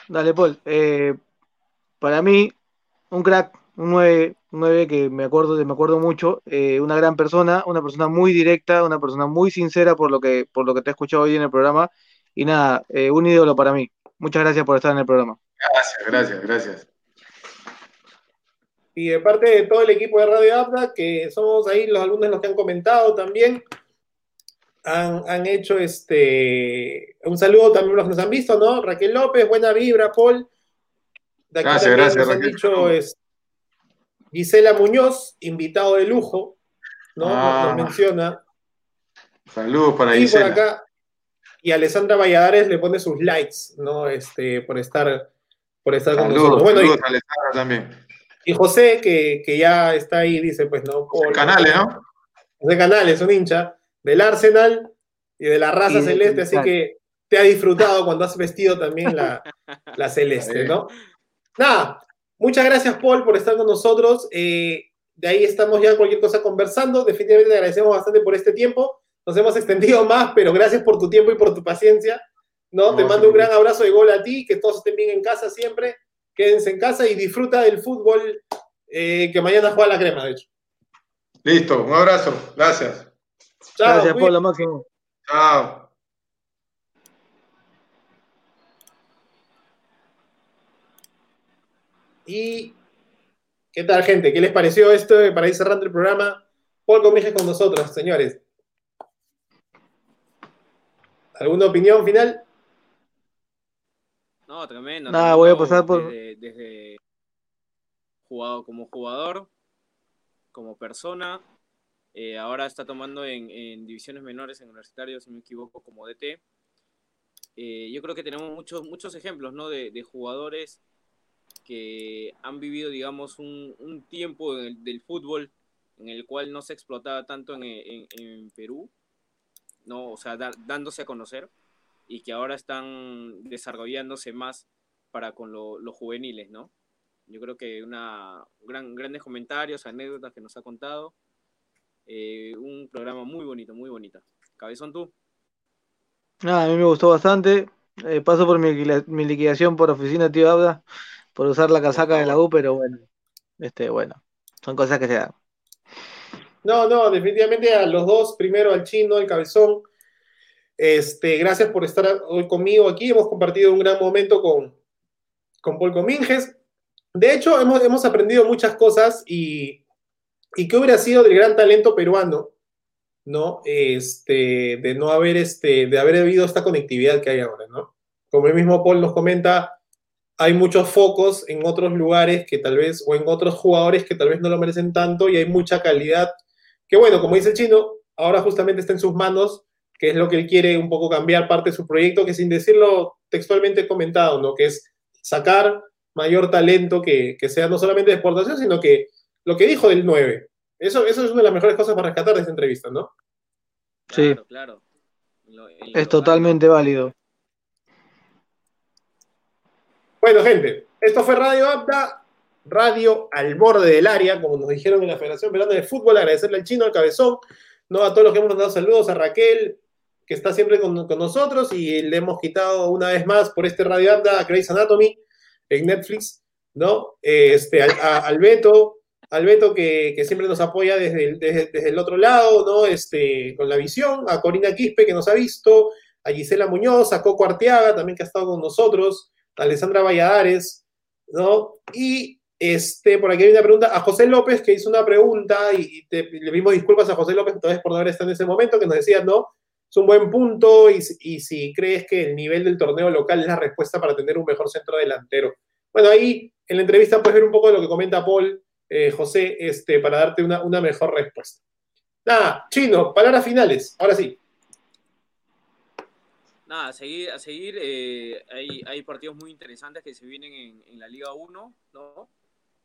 Dale, Paul. Eh, para mí, un crack, un 9, un 9 que me acuerdo, me acuerdo mucho, eh, una gran persona, una persona muy directa, una persona muy sincera por lo que, por lo que te he escuchado hoy en el programa. Y nada, eh, un ídolo para mí. Muchas gracias por estar en el programa. Gracias, gracias, gracias. Y de parte de todo el equipo de Radio Abda, que somos ahí los alumnos los que han comentado también, han, han hecho este un saludo también a los que nos han visto, ¿no? Raquel López, buena vibra, Paul. De aquí Gracias, también gracias, nos han Raquel. dicho es, Gisela Muñoz, invitado de lujo, ¿no? Nos- Ah. nos menciona. Saludos para Y por acá, y Alessandra Valladares le pone sus likes, ¿no? Este, por estar, por estar con nosotros. Bueno, y- saludos a Alessandra también. y, José, que, que ya está ahí, dice, pues, ¿no? Paul, Canales, ¿no? José Canales, un hincha del Arsenal y de la raza celeste, así que te ha disfrutado cuando has vestido también la, la celeste, ¿no? Nada, muchas gracias, Paul, por estar con nosotros. Eh, de ahí estamos ya cualquier cosa conversando. Definitivamente te agradecemos bastante por este tiempo. Nos hemos extendido más, pero gracias por tu tiempo y por tu paciencia. ¿no? No, te mando un gran abrazo de gol a ti, que todos estén bien en casa siempre. Quédense en casa y disfruta del fútbol eh, que mañana juega la crema, de hecho. Listo, un abrazo. Gracias. Chao, gracias, cuídate. Paul, lo máximo. Chao. Y ¿qué tal, gente? ¿Qué les pareció esto para ir cerrando el programa? Paul Comige con nosotros, señores. ¿Alguna opinión final? No, tremendo. Nada, voy a pasar por. Desde, jugado como jugador, como persona. Eh, ahora está tomando en, divisiones menores en universitarios, si no me equivoco, como DT. Eh, yo creo que tenemos muchos, muchos ejemplos ¿no? de, jugadores que han vivido, digamos, un, tiempo del, fútbol en el cual no se explotaba tanto en, Perú, ¿no? o sea, dándose a conocer y que ahora están desarrollándose más para con los juveniles, ¿no? Yo creo que una gran, grandes comentarios, anécdotas que nos ha contado. Eh, un programa muy bonito, muy bonito. Cabezón tú. Nada, a mí me gustó bastante. Eh, paso por mi, liquidación por oficina, tío Abda, por usar la casaca de la U, pero bueno, este, bueno, son cosas que se dan. No, no, definitivamente a los dos, primero al chino, al cabezón, este, gracias por estar hoy conmigo aquí. Hemos compartido un gran momento con, con Paul Cominges. De hecho, hemos, hemos aprendido muchas cosas y, y qué hubiera sido del gran talento peruano, ¿no? Este, de no haber, este, de haber habido esta conectividad que hay ahora, ¿no? Como el mismo Paul nos comenta, hay muchos focos en otros lugares que tal vez, o en otros jugadores que tal vez no lo merecen tanto y hay mucha calidad, que bueno, como dice el chino, ahora justamente está en sus manos que es lo que él quiere un poco cambiar parte de su proyecto, que sin decirlo textualmente comentado, ¿no? Que es sacar mayor talento que, sea no solamente de exportación, sino que lo que dijo del 9. Eso, eso es una de las mejores cosas para rescatar de esta entrevista, ¿no? Sí, claro. es totalmente válido. Bueno, gente, esto fue Radio Apta, radio al borde del área, como nos dijeron en la Federación Peruana de Fútbol. Agradecerle al chino, al cabezón, ¿no? a todos los que hemos mandado saludos, a Raquel, que está siempre con, nosotros y le hemos quitado una vez más por este radio anda a Grey's Anatomy en Netflix, ¿no? Este, al, Beto, al Beto que, siempre nos apoya desde el, desde, el, otro lado, ¿no? Este, con la visión, a Corina Quispe que nos ha visto, a Gisela Muñoz, a Coco Arteaga también que ha estado con nosotros, a Alessandra Valladares, ¿no? Y este, por aquí hay una pregunta a José López que hizo una pregunta y, le pedimos disculpas a José López vez por no haber estado en ese momento, que nos decía, ¿no? es un buen punto y, si crees que el nivel del torneo local es la respuesta para tener un mejor centro delantero. Bueno, ahí en la entrevista puedes ver un poco de lo que comenta Paul, eh, José, este, para darte una, mejor respuesta. Nada, chino, palabras finales, ahora sí. Nada, a seguir, a seguir eh, hay, partidos muy interesantes que se vienen en, en la Liga 1, ¿no?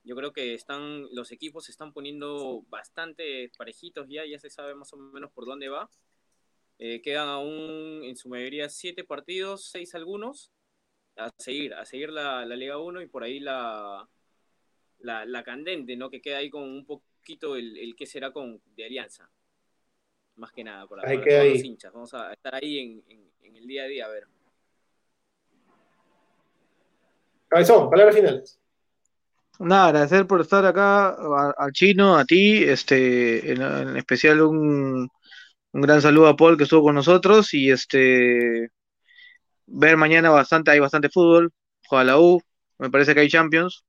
Yo creo que están, los equipos se están poniendo bastante parejitos ya, ya se sabe más o menos por dónde va. Eh, quedan aún en su mayoría siete partidos, seis algunos, a seguir, a seguir la, Liga 1 y por ahí la, la, candente, ¿no? Que queda ahí con un poquito el, el que será con de Alianza. Más que nada, para, todos los hinchas. Vamos a estar ahí en, el día a día, a ver. Cabezón, palabras finales. Nada, agradecer por estar acá al chino, a ti, este, en especial un, un gran saludo a Paul que estuvo con nosotros y este ver mañana bastante, hay bastante fútbol, juega la U, me parece que hay Champions.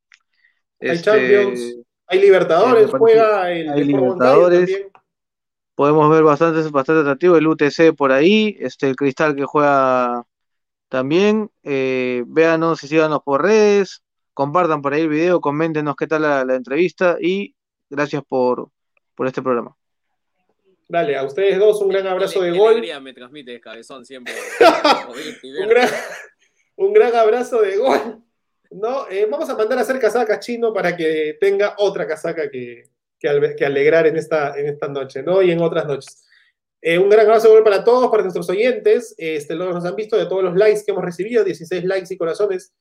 Hay este, Champions, hay Libertadores, juega el hay Libertadores. Podemos ver bastante, bastante atractivo el UTC por ahí, este el Cristal que juega también. Eh, véanos y síganos por redes, compartan por ahí el video, coméntenos qué tal la, la entrevista y gracias por, por este programa. Dale, a ustedes dos un gran abrazo de gol. me transmite cabezón siempre. un, gran, abrazo de gol. ¿No? Eh, vamos a mandar a hacer casacas chino para que tenga otra casaca que, que, alegrar en esta, en esta noche, ¿no? Y en otras noches. Eh, un gran abrazo para todos, para nuestros oyentes. Este, lo nos han visto de todos los likes que hemos recibido, 16 likes y corazones,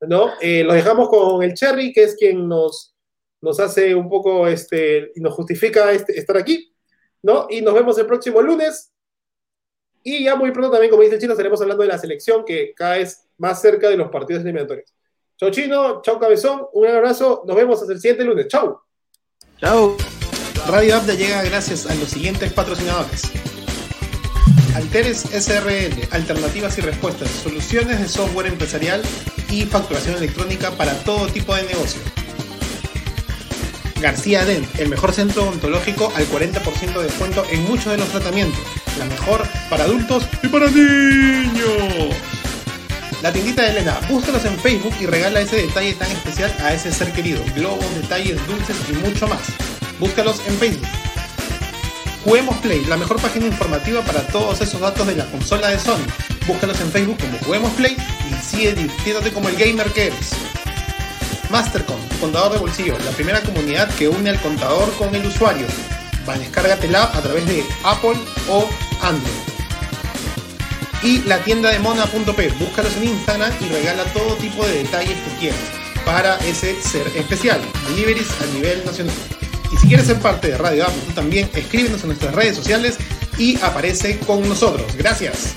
¿no? Eh, los dejamos con el Cherry, que es quien nos, nos hace un poco, este, nos justifica este, estar aquí. ¿no? Y nos vemos el próximo lunes. Y ya muy pronto también, como dice el chino, estaremos hablando de la selección que cada vez más cerca de los partidos eliminatorios. Chao chino, chao cabezón, un gran abrazo, nos vemos hasta el siguiente lunes. Chao. Chao. Radio Abda llega gracias a los siguientes patrocinadores. Alteres SRL, alternativas y respuestas, soluciones de software empresarial y facturación electrónica para todo tipo de negocio. García Dent, el mejor centro odontológico al 40% de descuento en muchos de los tratamientos. la mejor para adultos y para niños. La tiendita de Elena, búscalos en Facebook y regala ese detalle tan especial a ese ser querido. Globos, detalles, dulces y mucho más. Búscalos en Facebook. Juguemos Play, la mejor página informativa para todos esos datos de la consola de Sony. Búscalos en Facebook como Juguemos Play y sigue divirtiéndote como el gamer que eres. Mastercom, contador de bolsillo, la primera comunidad que une al contador con el usuario. Va, descárgatela a través de Apple o Android. Y la tienda de mona.p, búscalos en Instagram y regala todo tipo de detalles que quieras para ese ser especial. Deliveries a nivel nacional. Y si quieres ser parte de Radio Apple, también escríbenos en nuestras redes sociales y aparece con nosotros. Gracias.